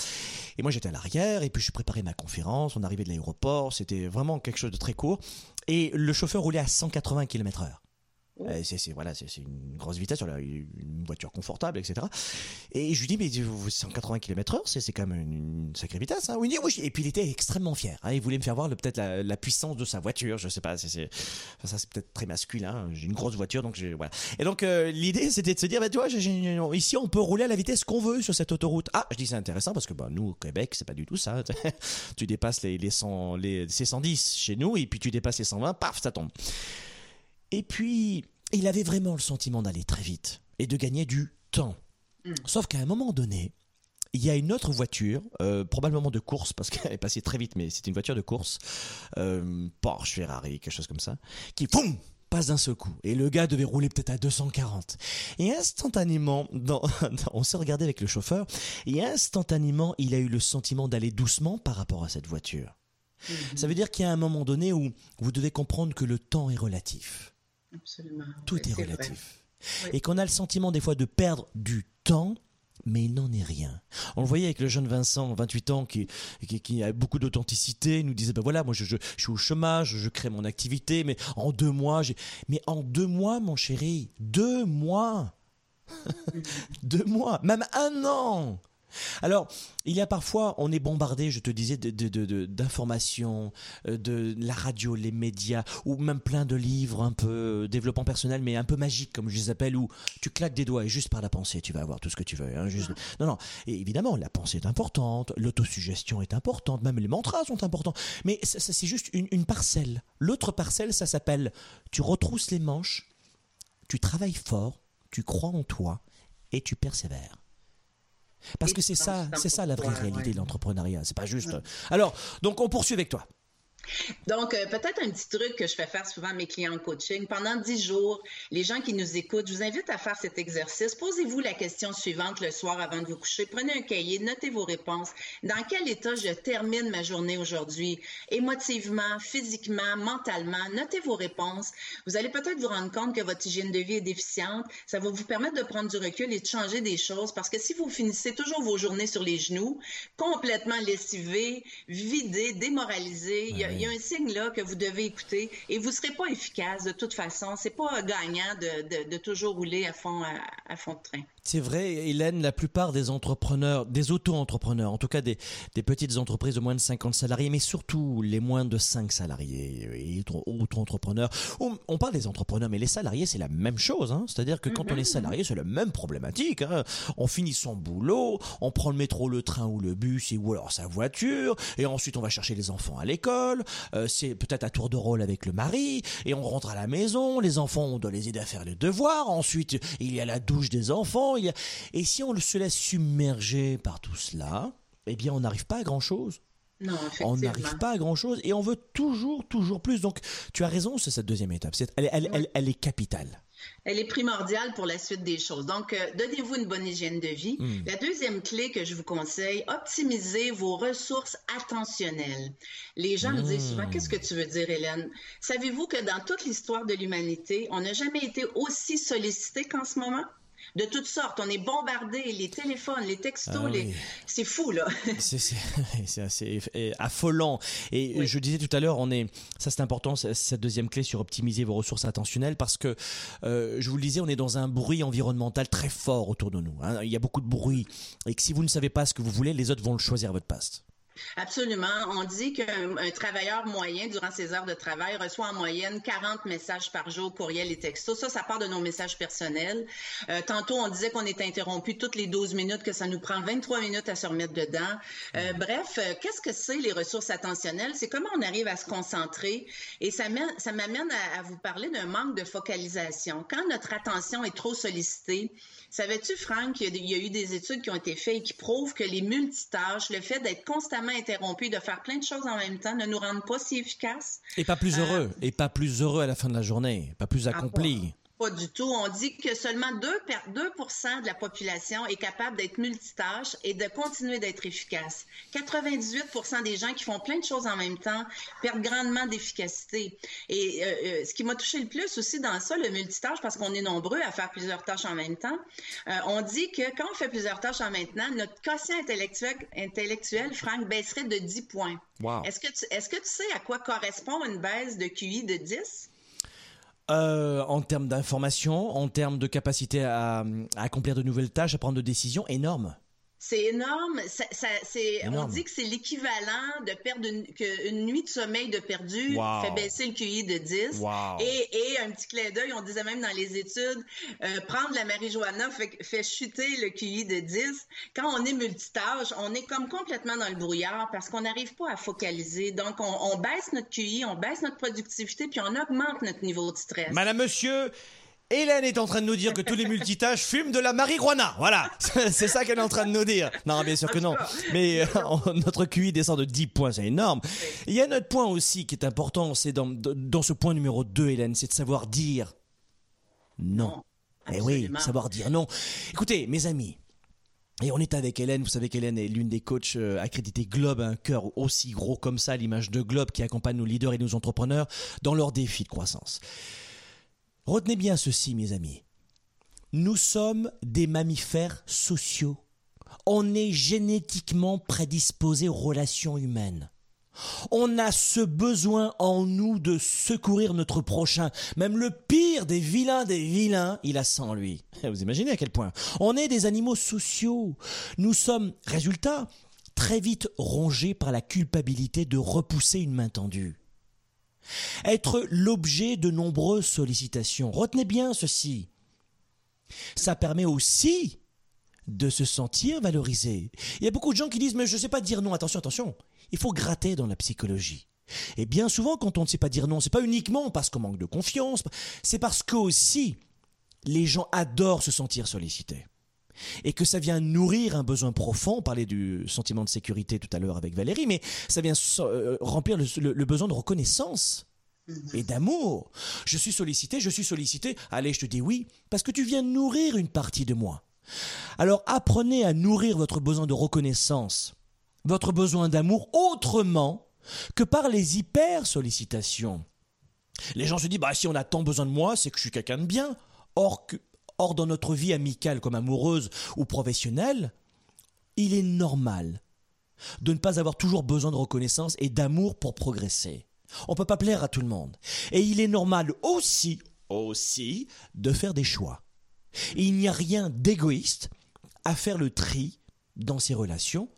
Et moi j'étais à l'arrière et puis je préparais ma conférence. On arrivait de l'aéroport, c'était vraiment quelque chose de très court. Et le chauffeur roulait à 180 Euh, c'est voilà, c'est une grosse vitesse, une voiture confortable, etc. Et je lui dis mais 180 km/h, c'est quand même une, sacrée vitesse. Hein. Oui, oui, et puis il était extrêmement fier. Hein. Il voulait me faire voir peut-être la, puissance de sa voiture. Je sais pas, c'est ça c'est peut-être très masculin. J'ai une grosse voiture, donc voilà. Et donc euh, l'idée c'était de se dire bah tu vois, ici on peut rouler à la vitesse qu'on veut sur cette autoroute. Ah, je dis c'est intéressant parce que bah nous au Québec c'est pas du tout ça. tu dépasses les les 100 les 110 chez nous et puis tu dépasses les 120, paf, ça tombe. Et puis, il avait vraiment le sentiment d'aller très vite et de gagner du temps. Hmm. Sauf qu'à un moment donné, il y a une autre voiture, euh, probablement de course, parce qu'elle est passée très vite, mais c'était une voiture de course, euh, Porsche, Ferrari, quelque chose comme ça, qui, boum, pas d'un seul coup. Et le gars devait rouler peut-être à 240. Et instantanément, dans, on s'est regardé avec le chauffeur, et instantanément, il a eu le sentiment d'aller doucement par rapport à cette voiture. Mhm. Ça veut dire qu'il y a un moment donné où vous devez comprendre que le temps est relatif. Absolument. Tout Oui, est relatif. Oui. Et qu'on a le sentiment des fois de perdre du temps, mais il n'en est rien. On le voyait avec le jeune Vincent, 28 ans, qui, qui, qui a beaucoup d'authenticité, il nous disait, ben voilà, moi je, je, je suis au chômage, je crée mon activité, mais en deux mois, j'ai... Mais en deux mois, mon chéri, deux mois Deux mois, même un an alors, il y a parfois, on est bombardé, je te disais, de- de- d'informations, euh, de, la radio, les médias, ou même plein de livres un peu euh, développement personnel, mais un peu magiques, comme je les appelle, où tu claques des doigts et juste par la pensée, tu vas avoir tout ce que tu veux. hein, juste... Non, non. Et évidemment, la pensée est importante, l'autosuggestion est importante, même les mantras sont importants. Mais c'est juste une parcelle. L'autre parcelle, ça s'appelle, tu retrousses les manches, tu travailles fort, tu crois en toi et tu persévères. Parce que c'est ça, c'est ça la vraie réalité de l'entrepreneuriat. C'est pas juste. Alors, donc on poursuit avec toi. Donc, euh, peut-être un petit truc que je fais faire souvent à mes clients en coaching. Pendant 10 jours, les gens qui nous écoutent, je vous invite à faire cet exercice. Posez-vous la question suivante le soir avant de vous coucher. Prenez un cahier, notez vos réponses. Dans quel état je termine ma journée aujourd'hui? Émotivement, physiquement, mentalement, notez vos réponses. Vous allez peut-être vous rendre compte que votre hygiène de vie est déficiente. Ça va vous permettre de prendre du recul et de changer des choses parce que si vous finissez toujours vos journées sur les genoux, complètement lessivés, vidés, démoralisés, il y a- il y, a un signe là que vous devez écouter et vous serez pas efficace de toute façon. C'est pas gagnant de, de- toujours rouler à fond à fond de train. C'est vrai, Hélène, la plupart des entrepreneurs, des auto-entrepreneurs, en tout cas des, des petites entreprises de moins de 50 salariés, mais surtout les moins de 5 salariés et auto- auto-entrepreneurs. On, on parle des entrepreneurs, mais les salariés, c'est la même chose. Hein C'est-à-dire que quand on est salarié, c'est la même problématique. Hein on finit son boulot, on prend le métro, le train ou le bus, et, ou alors sa voiture, et ensuite on va chercher les enfants à l'école. Euh, c'est peut-être à tour de rôle avec le mari, et on rentre à la maison, les enfants, on doit les aider à faire les devoirs. Ensuite, il y a la douche des enfants. Il y a... Et si on se laisse submerger par tout cela, eh bien, on n'arrive pas à grand-chose. Non, On n'arrive pas à grand chose et on veut toujours, toujours plus. Donc, tu as raison, c'est cette deuxième étape. Elle, elle, elle, elle est capitale. Elle est primordiale pour la suite des choses. Donc, euh, donnez-vous une bonne hygiène de vie. Mm. La deuxième clé que je vous conseille, optimisez vos ressources attentionnelles. Les gens me disent souvent, qu'est-ce que tu veux dire, Hélène? Savez-vous que dans toute l'histoire de l'humanité, on n'a jamais été aussi sollicité qu'en ce moment? De toutes sortes, on est bombardé, les téléphones, les textos, Ah les... c'est fou, là. C'est assez affolant. Et je disais tout à l'heure, on est, ça c'est important, cette deuxième clé sur optimiser vos ressources attentionnelles, parce que euh, je vous le disais, on est dans un bruit environnemental très fort autour de nous. hein. Il y a beaucoup de bruit, et que si vous ne savez pas ce que vous voulez, les autres vont le choisir à votre place. Absolument. On dit qu'un un travailleur moyen, durant ses heures de travail, reçoit en moyenne 40 messages par jour, courriels et textos. Ça, ça part de nos messages personnels. Euh, tantôt, on disait qu'on est interrompu toutes les 12 minutes, que ça nous prend 23 minutes à se remettre dedans. Euh, bref, euh, qu'est-ce que c'est les ressources attentionnelles? C'est comment on arrive à se concentrer? Et ça mène- ça m'amène à, à vous parler d'un manque de focalisation. Quand notre attention est trop sollicitée, savais-tu, Franck, qu'il y a eu des études qui ont été faites et qui prouvent que les multitâches, le fait d'être constamment interrompu, de faire plein de choses en même temps, ne nous rendent pas si efficaces? Et pas plus heureux, et pas plus heureux à la fin de la journée, pas plus accompli. Pas du tout. On dit que seulement 2, per- 2 de la population est capable d'être multitâche et de continuer d'être efficace. 98% des gens qui font plein de choses en même temps perdent grandement d'efficacité. Et euh, euh, ce qui m'a touché le plus aussi dans ça, le multitâche, parce qu'on est nombreux à faire plusieurs tâches en même temps, euh, on dit que quand on fait plusieurs tâches en même temps, notre quotient intellectuel, intellectuel Franck, baisserait de 10 points. Wow. Est-ce que, tu, est-ce que tu sais à quoi correspond une baisse de QI de 10? Euh, en termes d'information, en termes de capacité à, à accomplir de nouvelles tâches, à prendre de décisions, énorme. C'est énorme. Ça, ça- c'est, on dit que c'est l'équivalent de perdre une, que une nuit de sommeil de perdu Wow. fait baisser le QI de 10. Wow. Et, et un petit clin d'œil, on disait même dans les études, euh, prendre la marijuana fait, fait chuter le QI de 10. Quand on est multitâche, on est comme complètement dans le brouillard parce qu'on n'arrive pas à focaliser. Donc, on, on baisse notre QI, on baisse notre productivité, puis on augmente notre niveau de stress. Madame, monsieur, Hélène est en train de nous dire que tous les multitâches fument de la marijuana. Voilà, c'est ça qu'elle est en train de nous dire. Non, bien sûr que non. Mais euh, notre QI descend de 10 points, c'est énorme. Il y a un autre point aussi qui est important, c'est dans, dans ce point numéro 2, Hélène, c'est de savoir dire non. Eh oui, savoir dire non. Écoutez, mes amis, et on est avec Hélène, vous savez qu'Hélène est l'une des coachs euh, accréditées Globe, un cœur aussi gros comme ça, l'image de Globe qui accompagne nos leaders et nos entrepreneurs dans leurs défis de croissance. Retenez bien ceci, mes amis. Nous sommes des mammifères sociaux. On est génétiquement prédisposés aux relations humaines. On a ce besoin en nous de secourir notre prochain. Même le pire des vilains des vilains, il a ça en lui. Vous imaginez à quel point On est des animaux sociaux. Nous sommes, résultat, très vite rongés par la culpabilité de repousser une main tendue. Être l'objet de nombreuses sollicitations. Retenez bien ceci. Ça permet aussi de se sentir valorisé. Il y a beaucoup de gens qui disent mais je ne sais pas dire non. Attention, attention. Il faut gratter dans la psychologie. Et bien souvent, quand on ne sait pas dire non, c'est pas uniquement parce qu'on manque de confiance, c'est parce que aussi les gens adorent se sentir sollicités. Et que ça vient nourrir un besoin profond. On parlait du sentiment de sécurité tout à l'heure avec Valérie, mais ça vient euh, remplir le, besoin de reconnaissance mm-hmm. et d'amour. Je suis sollicité, je suis sollicité. Allez, je te dis oui, parce que tu viens nourrir une partie de moi. Alors apprenez à nourrir votre besoin de reconnaissance votre besoin d'amour autrement que par les hyper sollicitations. Les gens se disent bah si on a tant besoin de moi, c'est que je suis quelqu'un de bien. Or, or dans notre vie amicale comme amoureuse ou professionnelle, il est normal de ne pas avoir toujours besoin de reconnaissance et d'amour pour progresser. On ne peut pas plaire à tout le monde. Et il est normal aussi, aussi, de faire des choix. il n'y a rien d'égoïste à faire le tri dans ses relations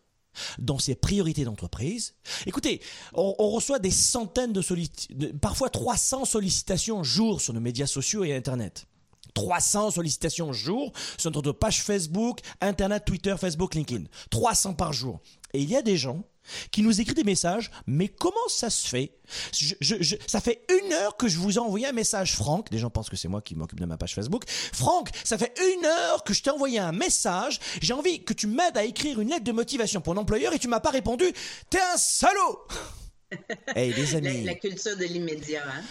dans ses priorités d'entreprise. Écoutez, on, reçoit des centaines de, sollicitations, parfois 300 sollicitations jour sur nos médias sociaux et Internet. 300 sollicitations jour sur notre page Facebook, Internet, Twitter, Facebook, LinkedIn. 300 par jour. Et il y a des gens qui nous écrit des messages, mais comment ça se fait? Ça fait une heure que je vous ai envoyé un message, Franck. Les gens pensent que c'est moi qui m'occupe de ma page Facebook. Franck, ça fait une heure que je t'ai envoyé un message. J'ai envie que tu m'aides à écrire une lettre de motivation pour l'employeur et tu m'as pas répondu. T'es un salaud Hey, les amis. La, culture de l'immédiat, hein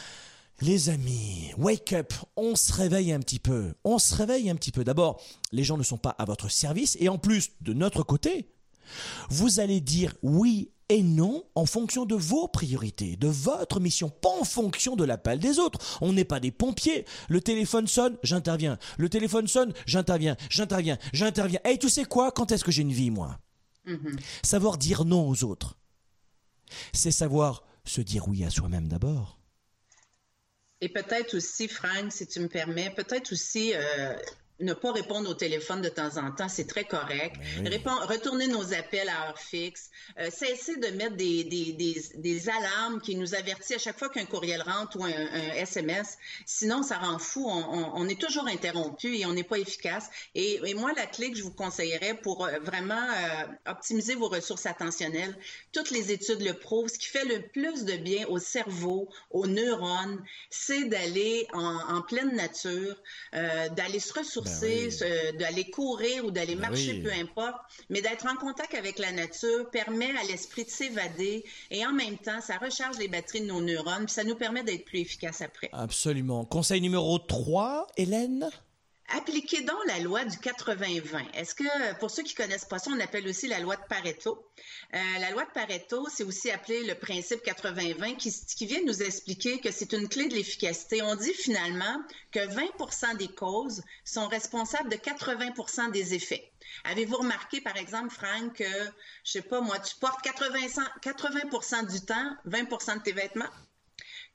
les amis, wake up, on se réveille un petit peu. On se réveille un petit peu. D'abord, les gens ne sont pas à votre service et en plus, de notre côté, vous allez dire oui et non en fonction de vos priorités, de votre mission, pas en fonction de l'appel des autres. On n'est pas des pompiers. Le téléphone sonne, j'interviens. Le téléphone sonne, j'interviens, j'interviens, j'interviens. Et tu sais quoi? Quand est-ce que j'ai une vie, moi? Mm-hmm. Savoir dire non aux autres, c'est savoir se dire oui à soi-même d'abord. Et peut-être aussi, Franck, si tu me permets, peut-être aussi euh, ne pas répondre au téléphone de temps en temps, c'est très correct. Ben retourner nos appels à heure fixe. Euh, cesser de mettre des, des, des, des, alarmes qui nous avertissent à chaque fois qu'un courriel rentre ou un, SMS. Sinon, ça rend fou. On, on, est toujours interrompu et on n'est pas efficace. Et, et, moi, la clé que je vous conseillerais pour euh, vraiment euh, optimiser vos ressources attentionnelles, toutes les études le prouvent, ce qui fait le plus de bien au cerveau, aux neurones, c'est d'aller en, en, pleine nature, euh, d'aller se ressourcer ben d'aller courir ou d'aller ben marcher, peu importe, mais d'être en contact avec la nature permet à l'esprit de s'évader et en même temps, ça recharge les batteries de nos neurones, puis ça nous permet d'être plus efficace après. Absolument. Conseil numéro 3, Hélène? Appliquez donc la loi du 80-20. Est-ce que, pour ceux qui connaissent pas ça, on appelle aussi la loi de Pareto? Euh, la loi de Pareto, c'est aussi appelé le principe 80-20 qui, qui vient nous expliquer que c'est une clé de l'efficacité. On dit finalement que 20% des causes sont responsables de 80% des effets. Avez-vous remarqué, par exemple, Franck, que, je sais pas moi, tu portes 80, 80 du temps 20% de tes vêtements?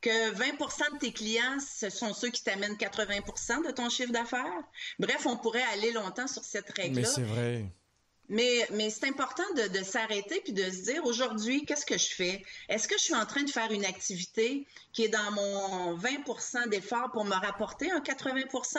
Que 20% de tes clients, ce sont ceux qui t'amènent 80% de ton chiffre d'affaires. Bref, on pourrait aller longtemps sur cette règle-là. Mais c'est vrai. Mais, mais c'est important de, de s'arrêter puis de se dire aujourd'hui, qu'est-ce que je fais? Est-ce que je suis en train de faire une activité qui est dans mon 20 d'effort pour me rapporter un 80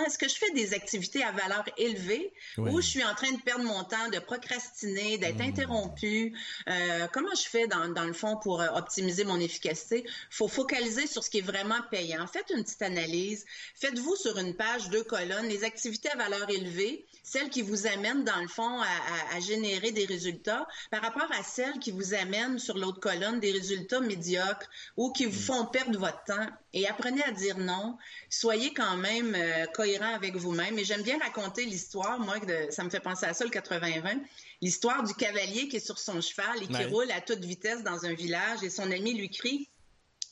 Est-ce que je fais des activités à valeur élevée Oui. ou je suis en train de perdre mon temps, de procrastiner, d'être Hmm. interrompu? Euh, comment je fais dans, dans le fond pour euh, optimiser mon efficacité? faut focaliser sur ce qui est vraiment payant. Faites une petite analyse. Faites-vous sur une page, deux colonnes, les activités à valeur élevée, celles qui vous amènent dans le fond à, à- à générer des résultats par rapport à celles qui vous amènent sur l'autre colonne des résultats médiocres ou qui vous font perdre votre temps. Et apprenez à dire non. Soyez quand même euh, cohérent avec vous-même. Et j'aime bien raconter l'histoire, moi, de- ça me fait penser à ça, le 80-20, l'histoire du cavalier qui est sur son cheval et qui Ouais. roule à toute vitesse dans un village et son ami lui crie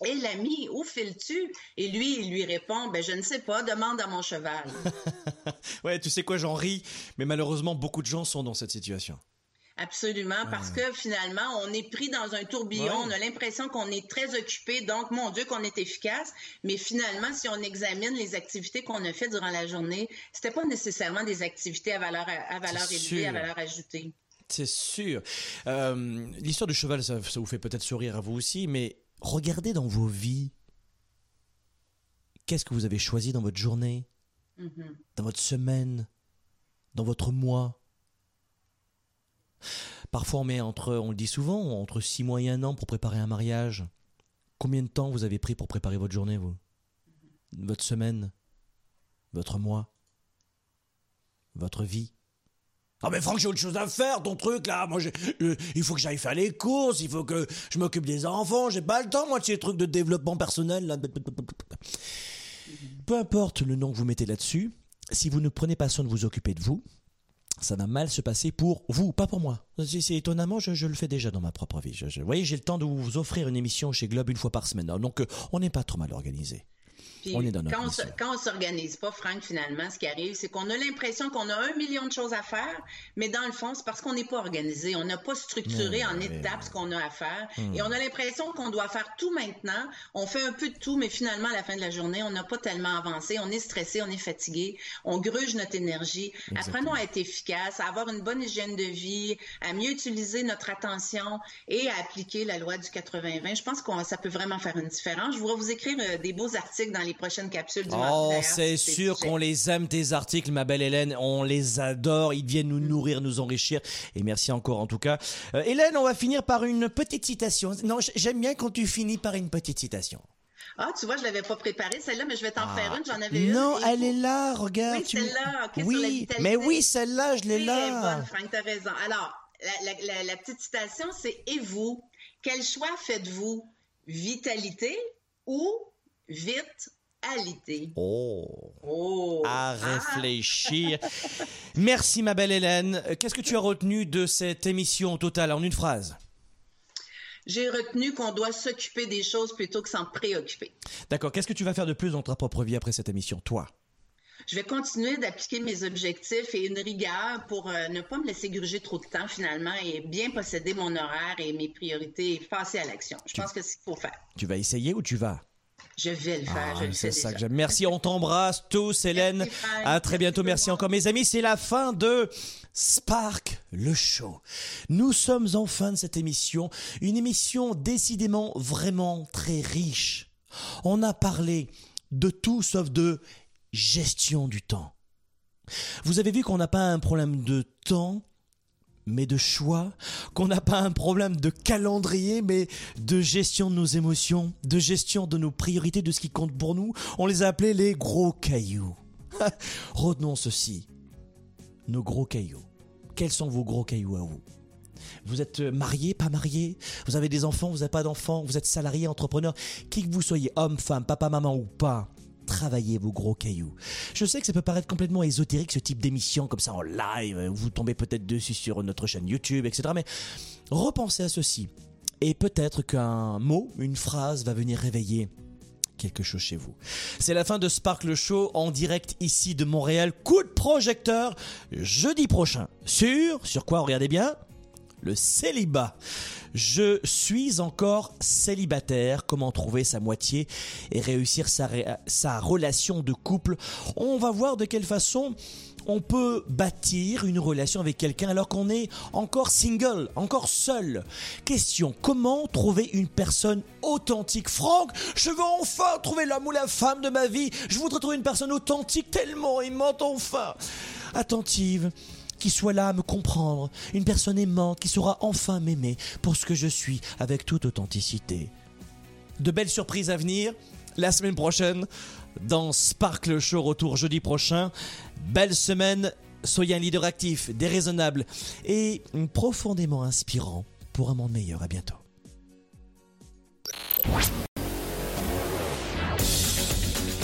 et l'ami, où files-tu? Et lui, il lui répond, ben, je ne sais pas, demande à mon cheval. Ouais, tu sais quoi, j'en ris, mais malheureusement, beaucoup de gens sont dans cette situation. Absolument, parce que finalement, on est pris dans un tourbillon, Ouais. on a l'impression qu'on est très occupé, donc mon Dieu, qu'on est efficace. Mais finalement, si on examine les activités qu'on a faites durant la journée, c'était pas nécessairement des activités à valeur, à valeur élevée, à valeur ajoutée. C'est sûr. Euh, L'histoire du cheval, ça, ça vous fait peut-être sourire à vous aussi, mais regardez dans vos vies. Qu'est-ce que vous avez choisi dans votre journée, Mhm. dans votre semaine, dans votre mois? Parfois, on met entre, on le dit souvent, entre six mois et un an pour préparer un mariage. Combien de temps vous avez pris pour préparer votre journée, vous? Votre semaine? Votre mois? Votre vie? Ah mais Franck, j'ai autre chose à faire, ton truc là. Moi, euh, il faut que j'aille faire les courses, il faut que je m'occupe des enfants. J'ai pas le temps, moi, de ces trucs de développement personnel. Là. Peu importe le nom que vous mettez là-dessus, si vous ne prenez pas soin de vous occuper de vous, ça va mal se passer pour vous, pas pour moi. C'est étonnamment, je, le fais déjà dans ma propre vie. Je- vous voyez, j'ai le temps de vous offrir une émission chez Globe une fois par semaine. Donc, euh, on n'est pas trop mal organisé. Puis On est dans notre quand on on s'organise pas, Franck, finalement, ce qui arrive, c'est qu'on a l'impression qu'on a un million de choses à faire, mais dans le fond, c'est parce qu'on n'est pas organisé. On n'a pas structuré en étapes ce qu'on a à faire. Hmm. Et on a l'impression qu'on doit faire tout maintenant. On fait un peu de tout, mais finalement, à la fin de la journée, on n'a pas tellement avancé. On est stressé, on est fatigué. On gruge notre énergie. Apprenons à être efficace, à avoir une bonne hygiène de vie, à mieux utiliser notre attention et à appliquer la loi du 80-20. Je pense que ça peut vraiment faire une différence. Je voudrais vous écrire euh, des beaux articles dans les prochaines capsules du Oh, c'est sûr qu'on les aime, tes articles, ma belle Hélène. On les adore. Ils viennent nous nourrir, nous enrichir. Et merci encore, en tout cas. Euh, Hélène, on va finir par une petite citation. Non, j'aime bien quand tu finis par une petite citation. Ah, tu vois, je l'avais pas préparée, celle-là, mais je vais t'en faire une. J'en avais une. non, Et- elle est là, regarde. Oui, tu- celle-là, Oui, mais oui, celle-là, je l'ai Oui, là. bonne, Franck, t'as raison. Alors, la, la- la- la petite citation, c'est Et vous, quel choix faites-vous? Vitalité ou vitalité Oh. Oh À Ah. réfléchir. Merci, ma belle Hélène. Qu'est-ce que tu as retenu de cette émission au total? En une phrase J'ai retenu qu'on doit s'occuper des choses plutôt que s'en préoccuper. D'accord. Qu'est-ce que tu vas faire de plus dans ta propre vie après cette émission, toi? Je vais continuer d'appliquer mes objectifs et une rigueur pour euh, ne pas me laisser gruger trop de temps finalement et bien posséder mon horaire et mes priorités et passer à l'action. Je pense que c'est ce qu'il faut faire. Tu vas essayer ou tu vas? Je vais le faire, Ah, je le c'est fais ça déjà. que j'aime. Merci, on t'embrasse tous, Hélène. Merci. À très bientôt. Merci Merci encore, mes amis. C'est la fin de Spark, le show. Nous sommes en fin de cette émission. Une émission décidément vraiment très riche. On a parlé de tout sauf de gestion du temps. Vous avez vu qu'on n'a pas un problème de temps, mais de choix, qu'on n'a pas un problème de calendrier, mais de gestion de nos émotions, de gestion de nos priorités, de ce qui compte pour nous. On les a appelés les gros cailloux. Retenons ceci. Nos gros cailloux. Quels sont vos gros cailloux à vous? Vous êtes marié, pas marié Vous avez des enfants, vous n'avez pas d'enfants Vous êtes salarié, entrepreneur Qui que vous soyez, homme, femme, papa, maman ou pas Travaillez vos gros cailloux. Je sais que ça peut paraître complètement ésotérique ce type d'émission comme ça en live. Vous tombez peut-être dessus sur notre chaîne YouTube, etc. Mais repensez à ceci. Et peut-être qu'un mot, une phrase va venir réveiller quelque chose chez vous. C'est la fin de Spark le Show en direct ici de Montréal. Coup de projecteur jeudi prochain. Sur, sur quoi? Regardez bien. Le célibat. Je suis encore célibataire. Comment trouver sa moitié et réussir sa, relation de couple? On va voir de quelle façon on peut bâtir une relation avec quelqu'un alors qu'on est encore single, encore seul. Question, comment trouver une personne authentique? Franck, je veux enfin trouver l'homme ou la femme de ma vie. Je voudrais trouver une personne authentique tellement aimante enfin. Attentive, qui soit là à me comprendre, une personne aimante qui saura enfin m'aimer pour ce que je suis avec toute authenticité. De belles surprises à venir la semaine prochaine dans Sparkle Show retour jeudi prochain. Belle semaine, soyez un leader actif, déraisonnable et profondément inspirant pour un monde meilleur. À bientôt.